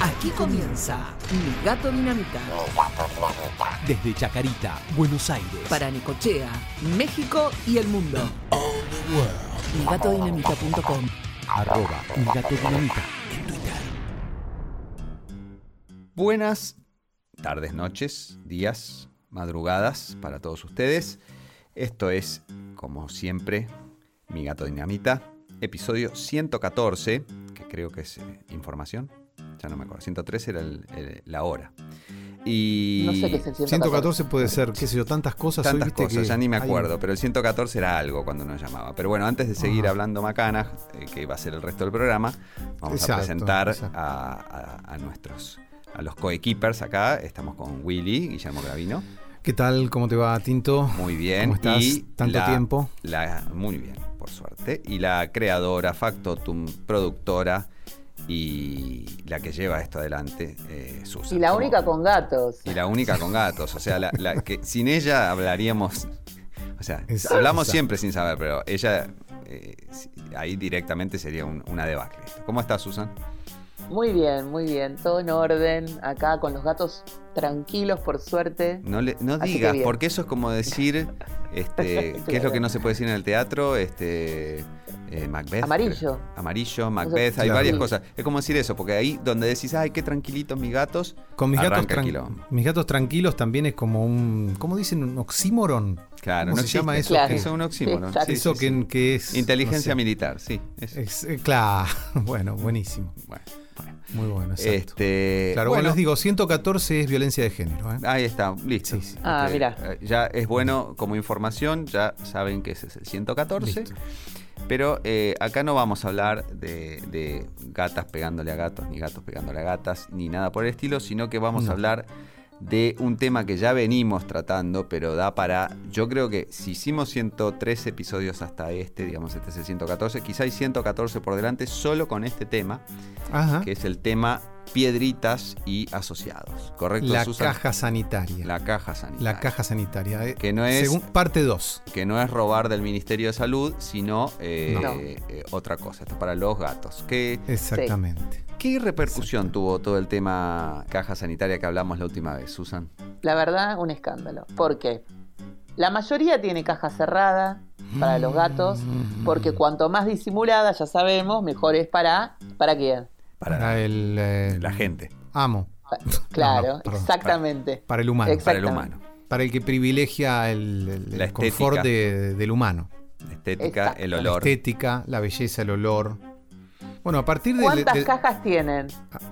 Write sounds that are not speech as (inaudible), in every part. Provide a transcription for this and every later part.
Aquí comienza Mi Gato Dinamita. Desde Chacarita, Buenos Aires. Para Necochea, México y el mundo. MiGatoDinamita.com Arroba Mi Gato Dinamita en Twitter. Buenas tardes, noches, días, madrugadas para todos ustedes. Esto es, como siempre, Mi Gato Dinamita, episodio 114, que creo que es eh, información. No me acuerdo. 113 era el- el- la hora. Y No sé qué es el 114. 114 puede ser, qué sé yo, tantas cosas. hoy tantas viste cosas, que ya ni me hay- acuerdo, pero el 114 era algo cuando nos llamaba. Pero bueno, antes de seguir Ajá. hablando macana, eh, que va a ser el resto del programa, vamos a presentar exacto. a, a- a nuestros, a los coequippers acá. Estamos con Willy, Guillermo Gravino. ¿Qué tal? ¿Cómo te va, Tinto? Muy bien. ¿Cómo estás? Y Tanto la- tiempo. la- muy bien, por suerte. Y la creadora, factotum, productora y la que lleva esto adelante, eh, Susan. Y la ¿Cómo? única con gatos. Y la única con gatos. O sea, la, la que sin ella hablaríamos. O sea, Es- hablamos siempre sin saber, pero ella eh, ahí directamente sería un- una debacle. ¿Cómo estás, Susan? Muy bien, muy bien. Todo en orden. Acá con los gatos tranquilos, por suerte. No, le, no digas, porque eso es como decir, este, (laughs) ¿qué es lo que no se puede decir en el teatro? Este, eh, Macbeth. Amarillo. creo. Amarillo, Macbeth, hay Claro. varias cosas. Es como decir eso, porque ahí donde decís, ay, qué tranquilitos mis gatos, Con mis gatos, arranca tran- quilombo. mis gatos tranquilos también es como un, ¿cómo dicen? Un oxímoron. Claro, ¿Cómo no se existe. llama eso? Claro. que- Eso es un oxímoron. Sí, eso sí, que, sí. que es... Inteligencia no sé. militar, sí. Es- eh, claro, (laughs) bueno, buenísimo. Bueno, bueno. Muy bueno, exacto. Este, claro, bueno, les digo, 114 es violencia de género. ¿eh? Ahí está, listo. Sí, sí. Ah, Este, mira. eh, Ya es bueno como información, ya saben que ese es el 114. Listo. Pero eh, acá no vamos a hablar de, de gatas pegándole a gatos, ni gatos pegándole a gatas, ni nada por el estilo, sino que vamos No. a hablar de un tema que ya venimos tratando, pero da para. Yo creo que si hicimos 103 episodios hasta este, digamos, este es el 114, quizá hay 114 por delante solo con este tema, Ajá. que es el tema piedritas y asociados. ¿Correcto, La Susan? caja sanitaria. La caja sanitaria. La caja sanitaria. eh, Que no es- Según, parte 2. que no es robar del Ministerio de Salud, sino eh, No. eh, otra cosa. Esto es para los gatos. ¿Qué, Exactamente. qué repercusión tuvo todo el tema caja sanitaria que hablamos la última vez, Susan? La verdad, un escándalo. ¿Por qué? La mayoría tiene caja cerrada para los gatos, porque cuanto más disimulada, ya sabemos, mejor es para. ¿Para quién? Para, Para el, eh, la gente, Amo. Claro, no, perdón. exactamente. Para el humano. Para el humano. Para el que privilegia el, el- La el confort de- del humano. La estética, Exacto. el La olor. estética, la belleza, el olor. Bueno, a partir de. ¿Cuántas de- cajas tienen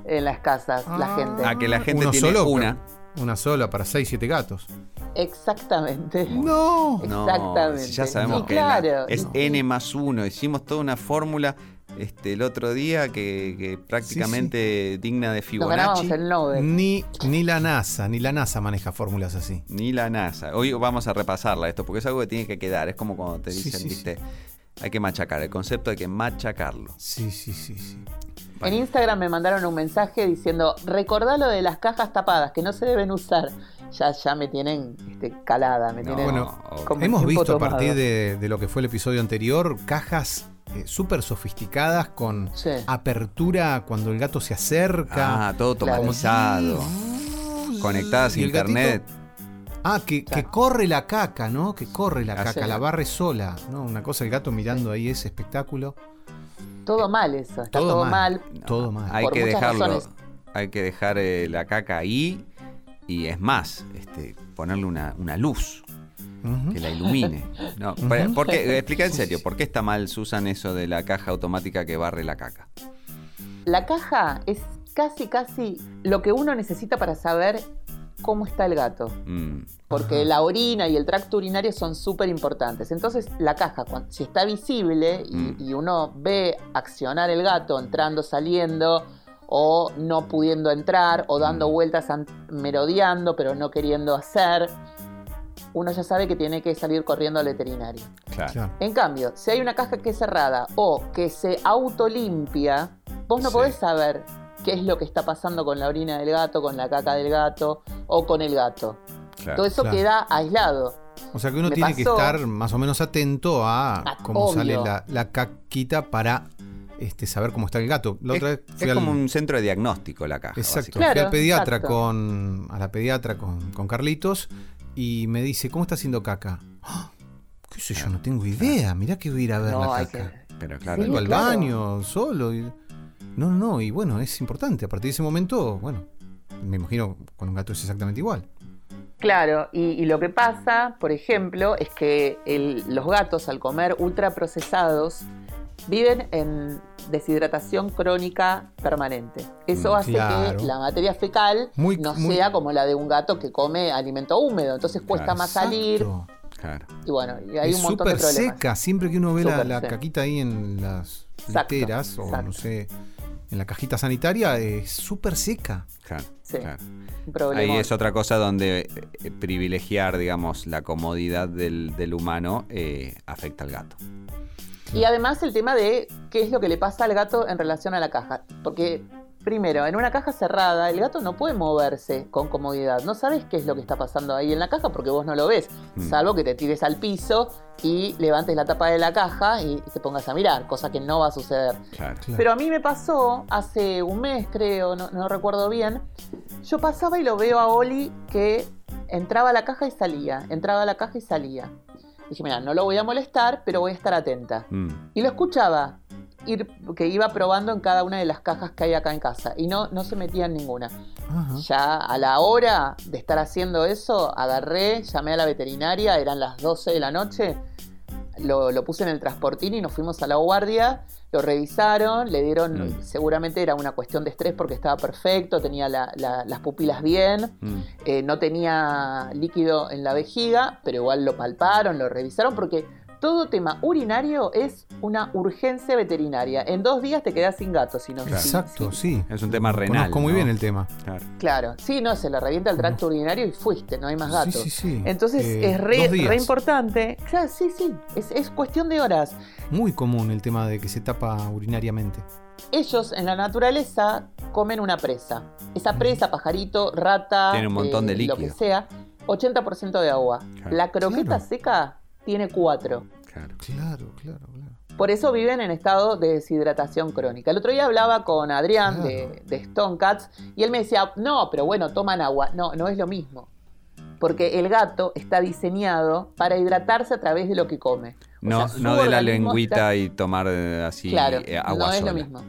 en las casas la Ah. gente? Ah, que la gente Uno tiene solo, una. Una sola para 6, 7 gatos. Exactamente. No. No, Exactamente. si ya sabemos que la- es No. N más uno. Hicimos toda una fórmula este, el otro día que, que prácticamente digna de Fibonacci. el Nobel. Ni, ni la NASA, ni la NASA maneja fórmulas así. Ni la NASA. Hoy vamos a repasarla esto, porque es algo que tiene que quedar. Es como cuando te dicen, sí, viste, hay que machacar. El concepto hay que machacarlo. Sí, sí, sí, sí. En Instagram me mandaron un mensaje diciendo, recordá lo de las cajas tapadas, que no se deben usar. Ya, ya me tienen este, calada, me No, tienen Bueno, Hemos visto a partir de, de lo que fue el episodio anterior cajas eh, súper sofisticadas con Sí. apertura cuando el gato se acerca. Ah, todo Claro. automatizado. Conectadas a internet. Ah, que, corre la caca, ¿no? Que corre la caca, sí. la barre sola, ¿no? Una cosa, el gato mirando ahí ese espectáculo. Todo mal eso, está Todo todo, mal. mal. No, Todo mal. Hay Por que dejarlo. razones. Hay que dejar eh, la caca ahí. Y es más, este, ponerle una, una luz Que la ilumine. No, Ujú. por- ¿por qué? Explica en serio, ¿por qué está mal, Susan, eso de la caja automática que barre la caca? La caja es casi, casi lo que uno necesita para saber cómo está el gato. Mm, Porque Ajá. la orina y el tracto urinario son súper importantes. Entonces, la caja, si está visible y, Mm. y uno ve accionar el gato entrando, saliendo, o no pudiendo entrar, o dando Mm. vueltas, an- merodeando, pero no queriendo hacer, uno ya sabe que tiene que salir corriendo al veterinario. claro. Claro. En cambio, si hay una caja que es cerrada o que se autolimpia, vos no Sí. podés saber qué es lo que está pasando con la orina del gato, con la caca del gato o con el gato. claro. Todo eso Claro. queda aislado. O sea que uno Me tiene que estar más o menos atento a Ah, cómo obvio. sale la, la caquita para este, saber cómo está el gato. La Es, otra vez fui es al- como un centro de diagnóstico la caja. Exacto. básicamente. Fui Claro, al pediatra exacto. con. a la pediatra con, con Carlitos y me dice, ¿cómo está haciendo caca? ¡Ah! ¿Qué sé yo? No tengo idea. Mirá que voy a ir a ver No, la caca. que- Pero claro, Sí, Vengo al claro. baño solo. y- No, no, y bueno, es importante. A partir de ese momento, bueno, me imagino con un gato es exactamente igual. Claro, y, y lo que pasa, por ejemplo, es que el- los gatos al comer ultraprocesados viven en deshidratación crónica permanente. Eso Mm, hace claro. que la materia fecal Muy- no muy- sea como la de un gato que come alimento húmedo, entonces cuesta más salir claro. y bueno, y hay es un montón de súper problemas. seca. Siempre que uno ve la, la caquita ahí en las Exacto, literas o no sé, en la cajita sanitaria, es súper seca. claro, Sí. claro. Ahí es otra cosa donde eh, privilegiar, digamos, la comodidad del, del humano eh, afecta al gato. Y además el tema de qué es lo que le pasa al gato en relación a la caja. Porque, primero, en una caja cerrada, el gato no puede moverse con comodidad. No sabes qué es lo que está pasando ahí en la caja porque vos no lo ves. Mm. Salvo que te tires al piso y levantes la tapa de la caja y te pongas a mirar, cosa que no va a suceder. Claro. Claro. Pero a mí me pasó hace un mes, creo, no, no recuerdo bien. Yo pasaba y lo veo a Oli que entraba a la caja y salía, entraba a la caja y salía. Dije, mira, no lo voy a molestar, pero voy a estar atenta. Mm, Y lo escuchaba, ir, que iba probando en cada una de las cajas que hay acá en casa. Y no, no se metía en ninguna. Ya a la hora de estar haciendo eso, agarré, llamé a la veterinaria, eran las 12 de la noche, lo, lo puse en el transportín y nos fuimos a la guardia, lo revisaron, le dieron, Mm. seguramente era una cuestión de estrés porque estaba perfecto, tenía la- la- las pupilas bien, mm. eh, no tenía líquido en la vejiga, pero igual lo palparon, lo revisaron, porque todo tema urinario es una urgencia veterinaria. En dos días te quedas sin gato, si no. Claro. si- Exacto, sí. Es un tema renal. Conozco muy ¿no? bien el tema. Claro. Claro, sí, no, se le revienta el tracto urinario y fuiste, no hay más gatos. Sí, sí, sí. Entonces Eh, es re, importante. Claro, sí, sí, es, es cuestión de horas. Muy común el tema de que se tapa urinariamente. Ellos en la naturaleza comen una presa. Esa presa, pajarito, rata, Tiene un montón de lo que líquido. sea, 80% de agua. Claro. La croqueta Claro. seca tiene 4. Claro. Claro, claro, claro. Por eso viven en estado de deshidratación crónica. El otro día hablaba con Adrián Claro. de, de Stone Cats y él me decía, no, pero bueno, toman agua. No, no es lo mismo. Porque el gato está diseñado para hidratarse a través de lo que come. O No, sea, no de la lengüita está- y tomar eh, así Claro, eh, agua no es sola. lo mismo.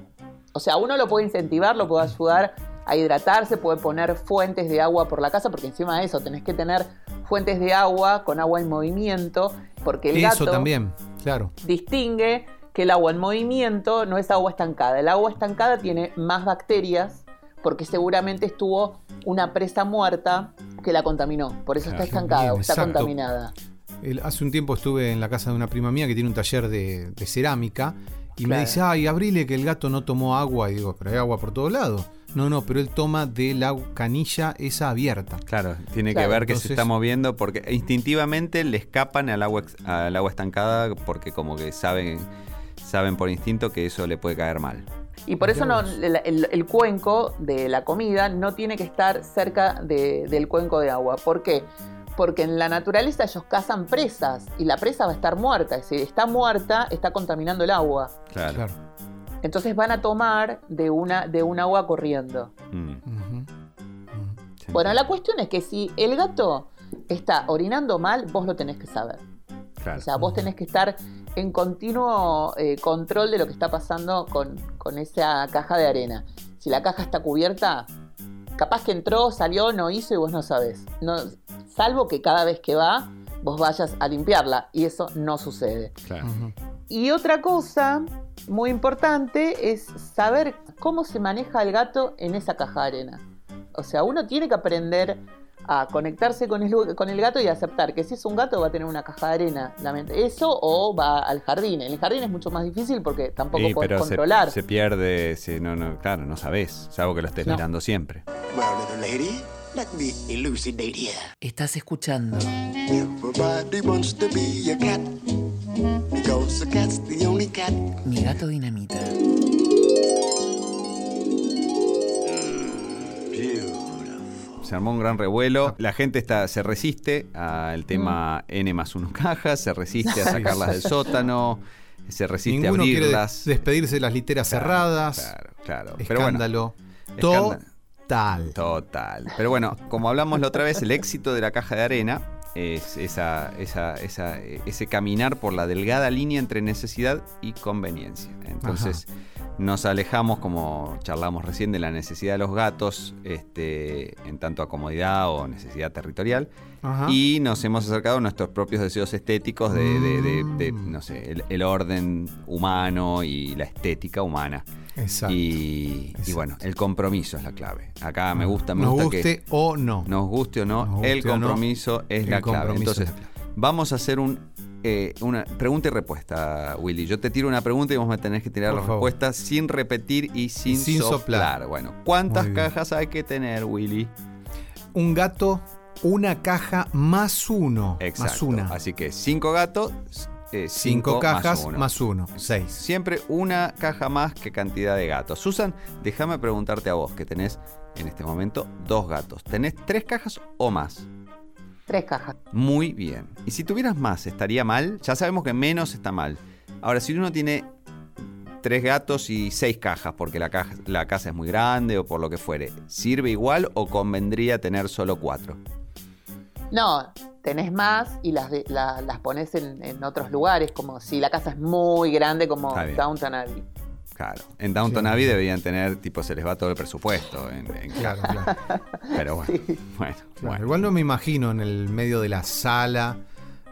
O sea, uno lo puede incentivar, lo puede ayudar a hidratarse, puede poner fuentes de agua por la casa, porque encima de eso tenés que tener fuentes de agua con agua en movimiento, porque el Eso gato también, claro. distingue que el agua en movimiento no es agua estancada. El agua estancada tiene más bacterias porque seguramente estuvo una presa muerta que la contaminó. Por eso Claro, está estancada bien, o está exacto. contaminada. El- hace un tiempo estuve en la casa de una prima mía que tiene un taller de, de cerámica y me dice, ay, abrile que el gato no tomó agua. Y digo, pero hay agua por todos lados. No, no, pero él toma de la canilla esa abierta. Claro, tiene Claro. que ver que se está moviendo porque instintivamente le escapan al agua, ex- al agua estancada porque como que saben, saben por instinto que eso le puede caer mal. Y por eso no, el, el- el cuenco de la comida no tiene que estar cerca de- del cuenco de agua. ¿Por qué? Porque en la naturaleza ellos cazan presas y la presa va a estar muerta. Si está muerta, está contaminando el agua. Claro. Claro. Entonces van a tomar de, una, de un agua corriendo. Mm, se Bueno, la cuestión es que si el gato está orinando mal, vos lo tenés que saber. Claro. O sea, vos tenés que estar en continuo eh, control de lo que está pasando con, con esa caja de arena. Si la caja está cubierta, capaz que entró, salió, no hizo y vos no sabés. No, salvo que cada vez que va, vos vayas a limpiarla. Y eso no sucede. Claro. Y otra cosa muy importante es saber cómo se maneja el gato en esa caja de arena. O sea, uno tiene que aprender a conectarse con el, con el gato y aceptar que si es un gato va a tener una caja de arena. Eso o va al jardín. En el jardín es mucho más difícil porque tampoco Sí, podés pero se, controlar. se pierde, se- no, no, claro, no sabes, salvo que lo estés No. mirando siempre. Well, little lady, let me elucidate here. Estás escuchando Everybody wants to be a cat cat's the only cat. Mi Gato Dinamita. Se armó un gran revuelo. La gente está, se resiste al tema N más 1 cajas, se resiste a sacarlas del sótano. se resiste Ninguno a abrirlas. des- despedirse de las literas Claro, cerradas. Claro, claro. Pero bueno, Escándalo. escándalo. Total. Total. Pero bueno, como hablamos la otra vez, el éxito de la caja de arena es esa, esa- esa- ese caminar por la delgada línea entre necesidad y conveniencia. Entonces nos alejamos, como charlamos recién, de la necesidad de los gatos este, en tanto a comodidad o necesidad territorial. Ajá. Y nos hemos acercado a nuestros propios deseos estéticos de, de- de- de, Mm. no sé, el, el orden humano y la estética humana. Exacto. Y, bueno, el compromiso es la clave. Acá me gusta, me Nos gusta guste que o no. nos guste o no, guste el no, compromiso es la clave. compromiso Entonces, es la clave. vamos a hacer un, eh, una pregunta y respuesta, Willy. Yo te tiro una pregunta y vos me tenés que tirar Por la favor. respuesta sin repetir y sin, sin soplar. soplar. Bueno, ¿cuántas cajas hay que tener, Willy? Un gato, una caja más uno. Exacto. Más una. Así que cinco gatos, eh, Cinco, cinco cajas más uno. más uno. Seis. Siempre una caja más que cantidad de gatos. Susan, déjame preguntarte a vos, que tenés en este momento dos gatos. ¿Tenés tres cajas o más? Tres cajas. Muy bien. Y si tuvieras más, ¿estaría mal? Ya sabemos que menos está mal. Ahora, si uno tiene tres gatos y seis cajas, porque la, caja- la casa es muy grande o por lo que fuere, ¿sirve igual o convendría tener solo cuatro? No, tenés más y las, de- la- las pones en, en otros lugares, como si la casa es muy grande, como. Downton Abbey. Claro. En Downton Sí. Abbey deberían tener, tipo, se les va todo el presupuesto. en- en- Claro, claro. Pero (laughs) bueno, bueno, Claro, bueno. Igual no me imagino en el medio de la sala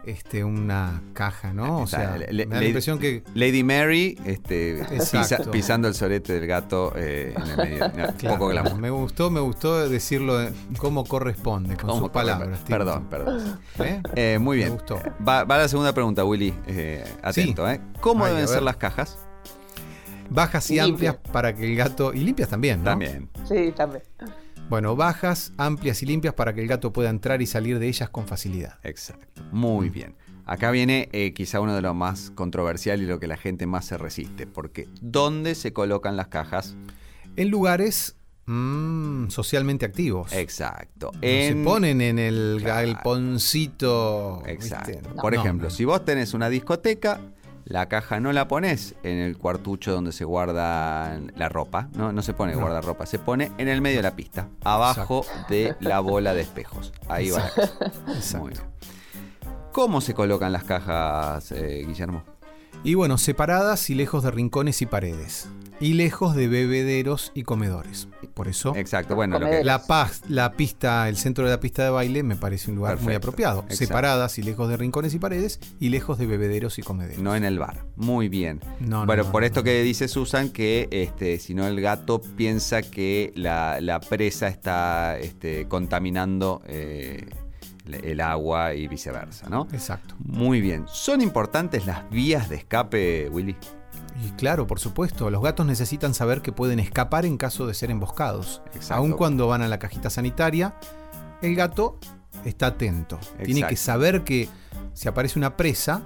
este, una caja, ¿no? O sea, le- me da la impresión que. Lady Mary este, pisa- pisando el sorete del gato eh, en el medio. No, Claro, poco glamour. me gustó, me gustó decirlo eh, como corresponde, con ¿Cómo sus palabras. Perdón, perdón. ¿Eh? Eh, muy Me bien. gustó. Va, va la segunda pregunta, Willy. Eh, atento, ¿eh? ¿Cómo Ay, deben ser las cajas? Bajas y Limpias. amplias para que el gato. Y limpias también, ¿no? También. Sí, también. Bueno, bajas, amplias y limpias para que el gato pueda entrar y salir de ellas con facilidad. Exacto. Muy bien. Acá viene eh, quizá uno de los más controversial y lo que la gente más se resiste. Porque ¿dónde se colocan las cajas? En lugares mm, socialmente activos. Exacto. No En- se ponen en el galponcito. Exacto. ¿viste? Por No, ejemplo, no. si vos tenés una discoteca, la caja no la pones en el cuartucho donde se guarda la ropa, no, no se pone No. guardarropa, se pone en el medio de la pista, abajo de la bola de espejos. Ahí va la caja. Exacto. Muy bien. ¿Cómo se colocan las cajas, eh, Guillermo? Y bueno, separadas y lejos de rincones y paredes. Y lejos de bebederos y comedores. Por eso, Exacto, bueno, lo que, la, paz, la pista, el centro de la pista de baile me parece un lugar muy apropiado. exacto. Separadas y lejos de rincones y paredes y lejos de bebederos y comederos. no en el bar. Muy bien. No, no, bueno, no, por no, esto no. que dice Susan, que este, si no el gato piensa que la, la presa está este, contaminando eh, el agua y viceversa, ¿no? Exacto. Muy bien. ¿Son importantes las vías de escape, Willy? Y claro, por supuesto, los gatos necesitan saber que pueden escapar en caso de ser emboscados. Exacto. Aun cuando van a la cajita sanitaria, el gato está atento. Tiene Exacto. que saber que si aparece una presa,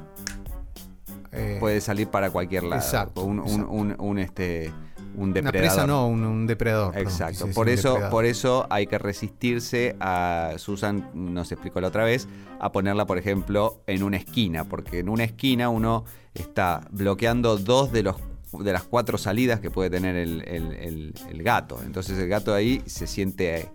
eh, Puede salir para cualquier lado. Exacto, Un, un- exacto. un- un, este, un una depredador. presa no, un, un depredador. Exacto, por eso, depredador. por eso hay que resistirse a, Susan nos explicó la otra vez, a ponerla, por ejemplo, en una esquina, porque en una esquina uno está bloqueando dos de los de las cuatro salidas que puede tener el, el- el- el gato. Entonces el gato ahí se siente,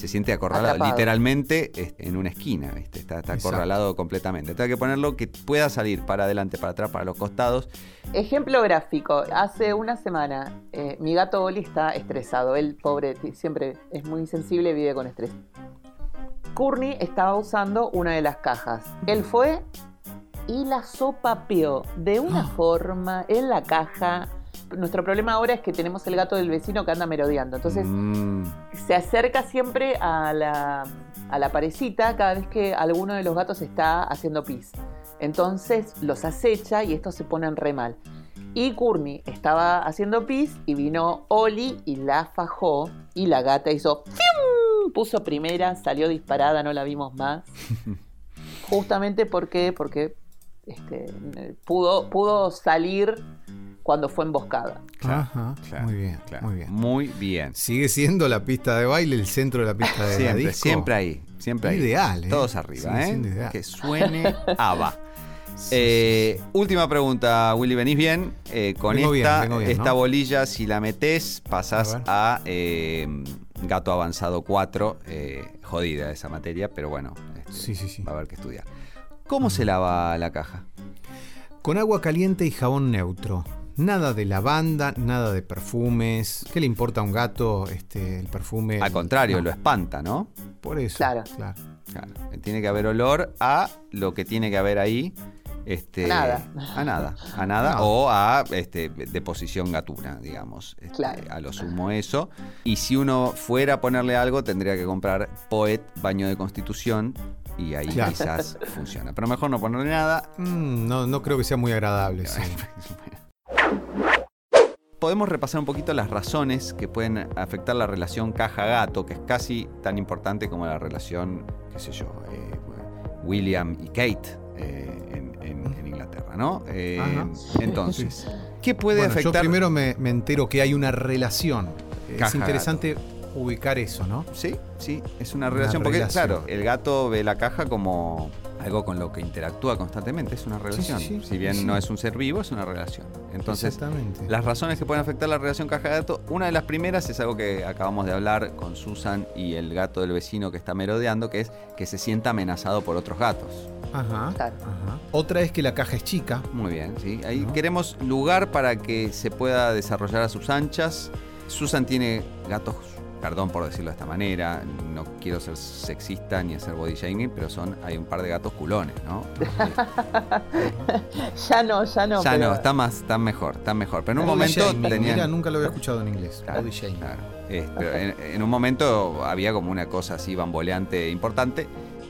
se siente acorralado, Atrapado. literalmente este, en una esquina, ¿viste? está, está Exacto. acorralado completamente. Entonces hay que ponerlo que pueda salir para adelante, para atrás, para los costados. Ejemplo gráfico. Hace una semana eh, mi gato Oli está estresado. Él, pobre, siempre es muy sensible y vive con estrés. Courtney estaba usando una de las cajas. Él fue y la sopapeó de una Ah. forma en la caja. Nuestro problema ahora es que tenemos el gato del vecino que anda merodeando. Entonces Mm, se acerca siempre a la, a la parecita cada vez que alguno de los gatos está haciendo pis. Entonces los acecha y estos se ponen re mal. Y Courtney estaba haciendo pis y vino Oli y la fajó y la gata hizo ¡fium! puso primera, salió disparada, no la vimos más. (laughs) Justamente porque, porque este, pudo, pudo salir cuando fue emboscada. Ajá, claro, muy bien, claro. muy bien. Muy bien. Sigue siendo la pista de baile el centro de la pista de la Siempre, disco. siempre ahí, siempre ahí. Ideal, ¿eh? Todos arriba, Sigue ¿eh? Que suene (laughs) ABBA. Eh, última pregunta, Willy, ¿venís bien? Eh, con Vengo esta, vengo bien, esta ¿no? bolilla, si la metés, pasás A eh, Gato Avanzado 4. eh, jodida esa materia, pero bueno, este, Sí, sí, sí. va a haber que estudiar. ¿Cómo se lava la caja? Con agua caliente y jabón neutro. Nada de lavanda, nada de perfumes. ¿Qué le importa a un gato este, el perfume? Al contrario, No, lo espanta, ¿no? Por eso. Claro. claro. Claro, tiene que haber olor a lo que tiene que haber ahí. Este, A nada. A nada. A nada. O a este, deposición gatuna, digamos. Este, Claro. A lo sumo eso. Y si uno fuera a ponerle algo, tendría que comprar Poet baño de constitución. Y ahí Claro. quizás funciona. Pero mejor no ponerle nada. Mm, no, no creo que sea muy agradable. (laughs) sí. Podemos repasar un poquito las razones que pueden afectar la relación caja-gato, que es casi tan importante como la relación, qué sé yo, eh, William y Kate eh, en, en- en Inglaterra, ¿no? Eh, entonces, ¿qué puede Bueno, afectar? Yo primero me, me entero que hay una relación. Es interesante ubicar eso, ¿no? Sí, sí, es una Una relación, porque relación. claro, el gato ve la caja como algo con lo que interactúa constantemente, es una relación. sí, sí, si bien sí. no es un ser vivo, es una relación. Entonces, Exactamente. Las razones que pueden afectar la relación caja-gato, una de las primeras es algo que acabamos de hablar con Susan y el gato del vecino que está merodeando, que es que se sienta amenazado por otros gatos. Ajá, Claro. ajá. Otra es que la caja es chica. Muy bien, ¿sí? Ahí ¿No? queremos lugar para que se pueda desarrollar a sus anchas. Susan tiene gatos, perdón por decirlo de esta manera, no quiero ser sexista ni hacer body shaming, pero son, hay un par de gatos culones, ¿no? (laughs) Ya no, ya no. ya pero- no, está más, está mejor, está mejor. Pero en un Body momento shaming. tenían... Mira, nunca lo había escuchado en inglés. Claro, Body shaming. claro. Eh, pero en, en un momento había como una cosa así bamboleante importante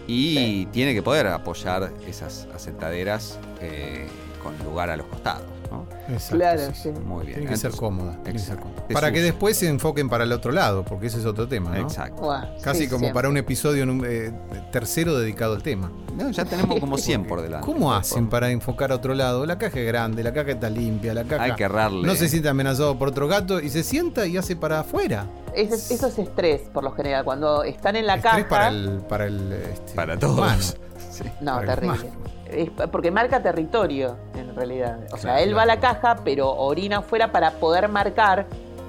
y Sí. tiene que poder apoyar esas asentaderas eh, con lugar a los costados. ¿No? Exacto, Claro, sí. Muy bien. Tiene que ser cómoda. tiene que ser exacto. cómoda. Es Para que después se enfoquen para el otro lado, porque ese es otro tema, ¿no? Exacto. Casi sí, como siempre. para un episodio en un, eh, tercero dedicado al tema. No, ya tenemos como (laughs) 100 por delante. ¿Cómo hacen para enfocar a otro lado? La caja es grande, la caja está limpia, la caja Hay que errarle. no se siente amenazado por otro gato y se sienta y hace para afuera. Eso es estrés, por lo general. Cuando están en la Estrés caja. para el para el este, Para todos. (laughs) Sí. No, terrible. Es porque marca territorio, en realidad. O sea, Claro, él va a la caja, pero orina afuera para poder marcar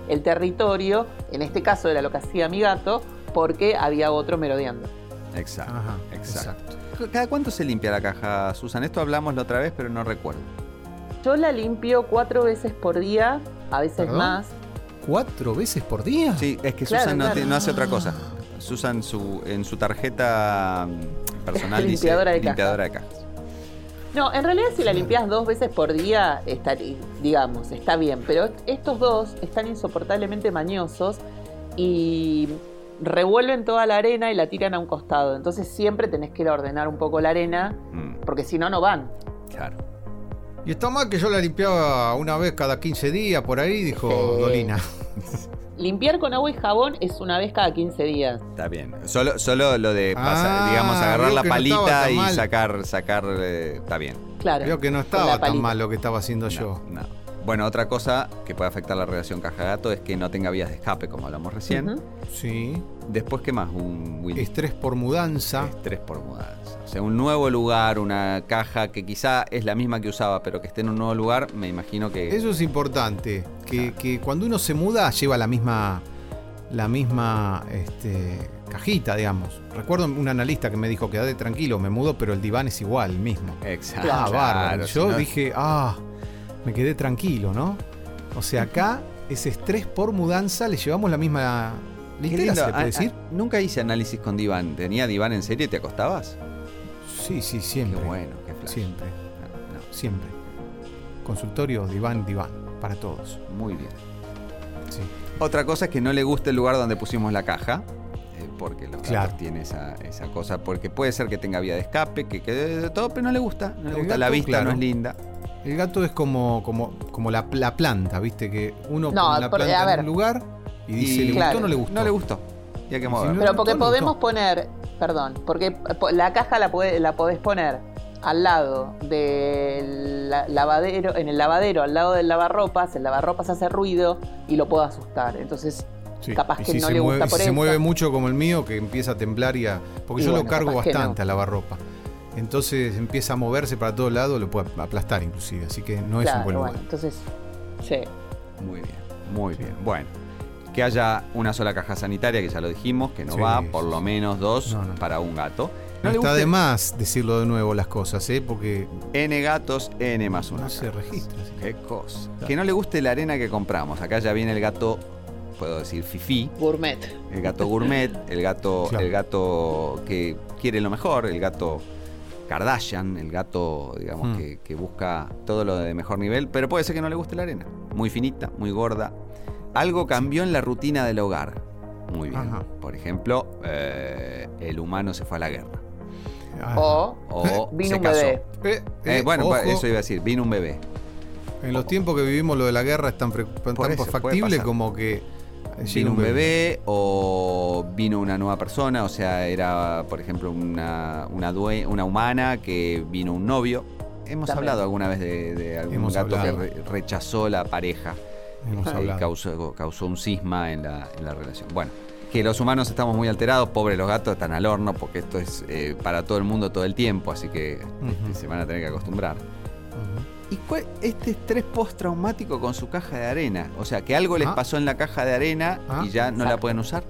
el territorio. En este caso era lo que hacía mi gato, porque había otro merodeando. Exacto. Ajá, exacto. ¿Cada cuánto se limpia la caja, Susan? Esto hablamos la otra vez, pero no recuerdo. Yo la limpio cuatro veces por día, a veces ¿Perdón? más. ¿Cuatro veces por día? Sí, es que Claro, Susan no, claro. te- no hace otra cosa. Susan su, en su tarjeta mm, personal (laughs) dice Limpiadora de cajas. limpiadora de cajas. No, en realidad si la limpias dos veces por día, está, digamos, está bien. Pero estos dos están insoportablemente mañosos y revuelven toda la arena y la tiran a un costado. Entonces siempre tenés que ir a ordenar un poco la arena, Mm, porque si no, no van. claro. Y está mal que yo la limpiaba una vez cada 15 días por ahí, dijo Sí. Dolina. (laughs) Limpiar con agua y jabón es una vez cada 15 días. Está bien. Solo, solo lo de pasar, Ah, digamos, agarrar la no palita y mal. sacar, sacar, eh, está bien. Claro. Creo que no estaba tan mal lo que estaba haciendo yo. No. Bueno, otra cosa que puede afectar la relación caja-gato es que no tenga vías de escape, como hablamos recién. Sí. Después, ¿qué más? Un Willy? Estrés por mudanza. Estrés por mudanza. O sea, un nuevo lugar, una caja que quizá es la misma que usaba, pero que esté en un nuevo lugar, me imagino que... Eso es importante. Que, Claro. que cuando uno se muda lleva la misma. La misma este, cajita, digamos. Recuerdo un analista que me dijo, quédate tranquilo, me mudo, pero el diván es igual, el mismo. Exacto. Ah, bárbaro. Claro, Yo si no- dije, ah, me quedé tranquilo, ¿no? O sea, acá ese estrés por mudanza le llevamos la misma Qué litera, se puede Ah, decir. ah, nunca hice análisis con diván. ¿Tenía diván en serio y te acostabas? Sí, sí, Qué siempre. bueno, qué flash. Siempre, No, no, siempre. Consultorio, diván, diván, para todos. muy bien. Sí. Otra cosa es que no le gusta el lugar donde pusimos la caja. eh, Porque los gatos Claro. tienen esa, esa cosa. Porque puede ser que tenga vía de escape, que quede de todo, pero no le gusta. No le gusta. la vista claro. no es linda. El gato es como, como, como la, la planta, ¿viste? Que uno No, pone la planta en un lugar y dice, Y- ¿le Claro. gustó o no le gustó? No le gustó. Y hay que Y si no- Pero porque gustó, podemos gustó. poner, perdón, porque po- la caja la, puede- la podés poner al lado del la- lavadero, en el lavadero, al lado del lavarropas, el lavarropas hace ruido y lo puede asustar. Entonces, Sí, capaz y que si no se le mueve, gusta y por si se eso. mueve mucho como el mío, que empieza a temblar y a... Porque Y yo bueno, lo cargo bastante no. a lavarropa. Entonces empieza a moverse para todos lados, lo puede aplastar inclusive, así que no es un buen lugar. bueno, entonces, sí. Muy bien, muy bien. Bueno, que haya una sola caja sanitaria, que ya lo dijimos, que no Sí, va, sí, por lo sí. menos dos No, no. para un gato. No le está de más decirlo de nuevo las cosas, ¿eh? Porque N gatos, N más una. no se registra. que- Qué cosa. Claro. Que no le guste la arena que compramos. Acá ya viene el gato, puedo decir fifí, Gourmet. el gato gourmet, el gato, (laughs) Claro. el gato que quiere lo mejor, el gato Kardashian, el gato, digamos, Hmm. que, que busca todo lo de mejor nivel, pero puede ser que no le guste la arena. Muy finita, muy gorda. Algo cambió en la rutina del hogar. Muy bien. Ajá. Por ejemplo, eh, el humano se fue a la guerra. Ah. O O (laughs) Vino se un casó. bebé. Eh, Eh, eh, bueno, ojo, eso iba a decir, vino un bebé. en los tiempos que vivimos lo de la guerra es tan, eso, factible como que Vino un bebé o vino una nueva persona, o sea, era, por ejemplo, una, una, due- una humana que vino un novio. Hemos También. hablado alguna vez de, de algún Hemos gato hablado. que re- rechazó la pareja Hemos y causó, causó un cisma en la, en la relación. Bueno, que los humanos estamos muy alterados, pobres los gatos están al horno, porque esto es eh, para todo el mundo todo el tiempo, así que este, se van a tener que acostumbrar. ¿Y cuál, este estrés postraumático con su caja de arena? O sea, que algo les Ah. pasó en la caja de arena Ah. y ya no la Exacto. pueden usar.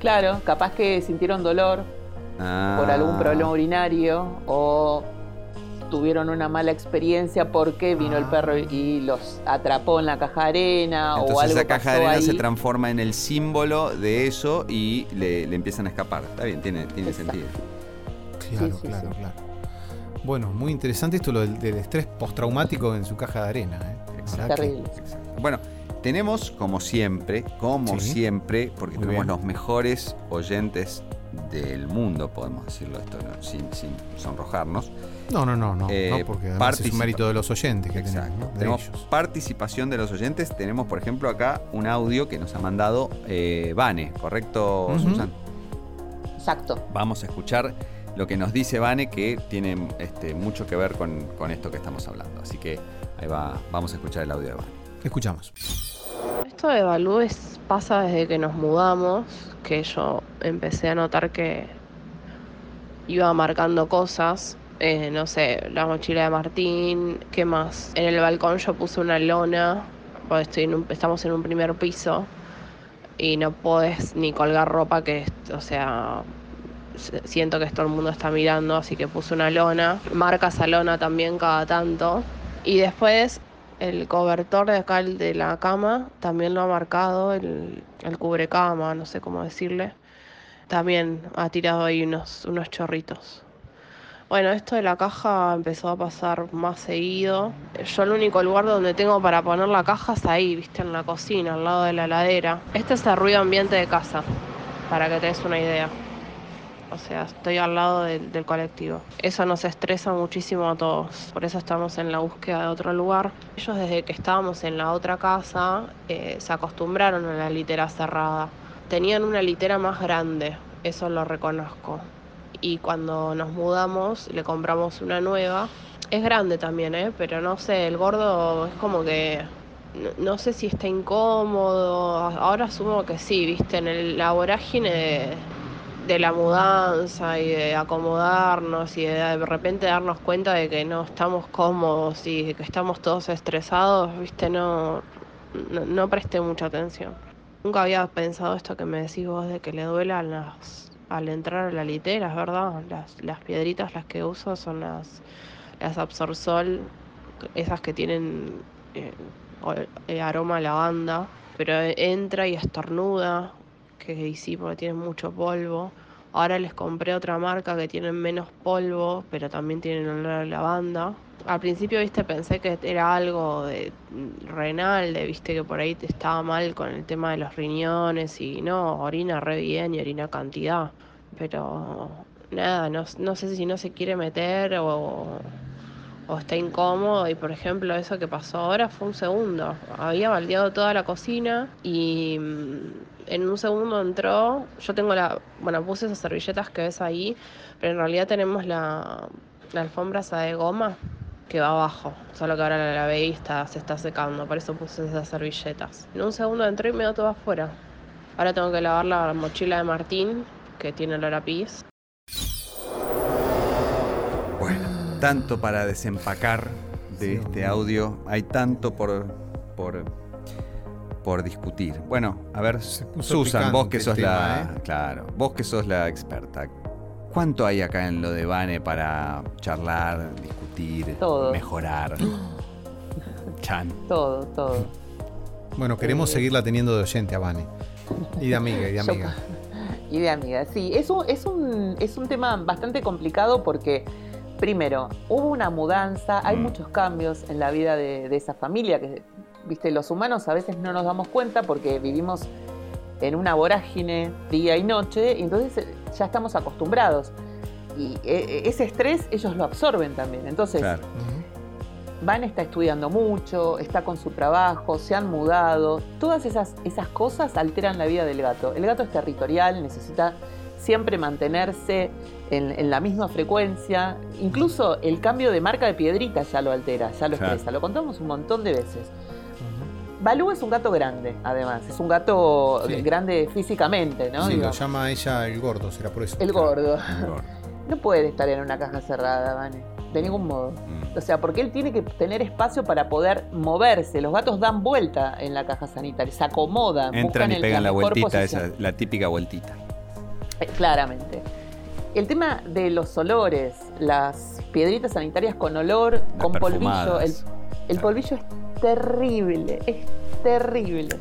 Claro, capaz que sintieron dolor por algún Ah. problema urinario o tuvieron una mala experiencia porque vino el Ah. perro y los atrapó en la caja de arena o Entonces algo esa caja de arena ahí. se transforma en el símbolo de eso y le, le empiezan a escapar. Está bien, tiene, tiene Exacto. sentido. Claro, Sí, sí, claro, sí. claro. Bueno, muy interesante esto lo del, del estrés postraumático en su caja de arena. ¿eh? Exacto. Terrible. Exacto. Bueno, tenemos como siempre, como Sí. siempre, porque Muy tenemos bien. los mejores oyentes del mundo, podemos decirlo esto ¿no? sin, sin sonrojarnos. No, no, no, no, Eh, no, porque además es un mérito de los oyentes que Exacto. tenemos, ¿no? de Tenemos ellos. participación de los oyentes. Tenemos, por ejemplo, acá un audio que nos ha mandado eh, Vane, ¿correcto, Ujú. Susan? Exacto. Vamos a escuchar lo que nos dice Vane, que tiene este, mucho que ver con, con esto que estamos hablando. Así que ahí va, vamos a escuchar el audio de Vane. Escuchamos. Esto de Balúes pasa desde que nos mudamos, que yo empecé a notar que iba marcando cosas. eh, no sé, la mochila de Martín, ¿qué más? En el balcón yo puse una lona, porque estoy en un- estamos en un primer piso y no podés ni colgar ropa que, o sea, siento que todo el mundo está mirando, así que puse una lona. Marca esa lona también cada tanto. Y después el cobertor de acá, el de la cama, también lo ha marcado, el, el cubrecama, no sé cómo decirle. También ha tirado ahí unos, unos chorritos. Bueno, esto de la caja empezó a pasar más seguido. Yo el único lugar donde tengo para poner la caja es ahí, viste, en la cocina, al lado de la heladera. Este es el ruido ambiente de casa, para que te des una idea. O sea, estoy al lado del, colectivo. Eso nos estresa muchísimo a todos. Por eso estamos en la búsqueda de otro lugar. Ellos desde que estábamos en la otra casa eh, se acostumbraron a la litera cerrada. Tenían una litera más grande, eso lo reconozco. Y cuando nos mudamos le compramos una nueva. Es grande también, ¿eh? Pero no sé, el gordo es como que... No, no sé si está incómodo. Ahora asumo que sí, viste, en el, la vorágine de, de la mudanza y de acomodarnos y de de repente darnos cuenta de que no estamos cómodos y que estamos todos estresados, viste, no, no, presté mucha atención. Nunca había pensado esto que me decís vos de que le duelan las al entrar a la litera, es verdad. Las, las piedritas las que uso son las, las Absorsol, esas que tienen eh, eh, aroma a lavanda, pero entra y estornuda, que sí, porque tienen mucho polvo. Ahora les compré otra marca que tienen menos polvo, pero también tienen olor a lavanda. Al principio, viste, pensé que era algo de mm, renal, de viste que por ahí te estaba mal con el tema de los riñones y no, orina re bien y orina cantidad. Pero nada, no, no sé si no se quiere meter o, o está incómodo y por ejemplo eso que pasó ahora fue un segundo. Había baldeado toda la cocina y mm, en un segundo entró, yo tengo la, bueno, puse esas servilletas que ves ahí, pero en realidad tenemos la, alfombra esa de goma que va abajo, solo que ahora la lavé y se está secando, por eso puse esas servilletas. En un segundo entró y me dio todo afuera. Ahora tengo que lavar la mochila de Martín, que tiene olor a tanto para desempacar de Sí, este hombre. audio, hay tanto por, por, por discutir. Bueno, a ver, Susan, vos que el sos la. ¿eh? Claro, vos que sos la experta. ¿Cuánto hay acá en lo de Vane para charlar, discutir, Todo. mejorar? (gasps) Chan. Todo, todo. Bueno, queremos Eh. seguirla teniendo de oyente a Vane. Y de amiga, y de (laughs) Yo- amiga. (laughs) Y de amiga, sí. Es un, es, un, es un tema bastante complicado porque, primero, hubo una mudanza, hay Mm. muchos cambios en la vida de, de esa familia que, viste, los humanos a veces no nos damos cuenta porque vivimos en una vorágine día y noche y entonces eh, ya estamos acostumbrados. Y eh, ese estrés ellos lo absorben también. Entonces, Claro. Van está estudiando mucho, está con su trabajo, se han mudado. Todas esas, esas cosas alteran la vida del gato. El gato es territorial, necesita siempre mantenerse en, en la misma frecuencia. Incluso el cambio de marca de piedrita ya lo altera, ya lo Claro. estresa. Lo contamos un montón de veces. Balú es un gato grande, además. Es un gato Sí. grande físicamente, ¿no? Sí, lo llama ella el gordo, será por eso. El gordo. No puede estar en una caja cerrada, Vane. De ningún modo. Mm. O sea, porque él tiene que tener espacio para poder moverse. Los gatos dan vuelta en la caja sanitaria, se acomodan. Entran buscan y el- pegan la mejor vueltita, esa, la típica vueltita. Eh, Claramente. El tema de los olores, las piedritas sanitarias con olor, Las con polvillo. El, polvillo es terrible, es terrible.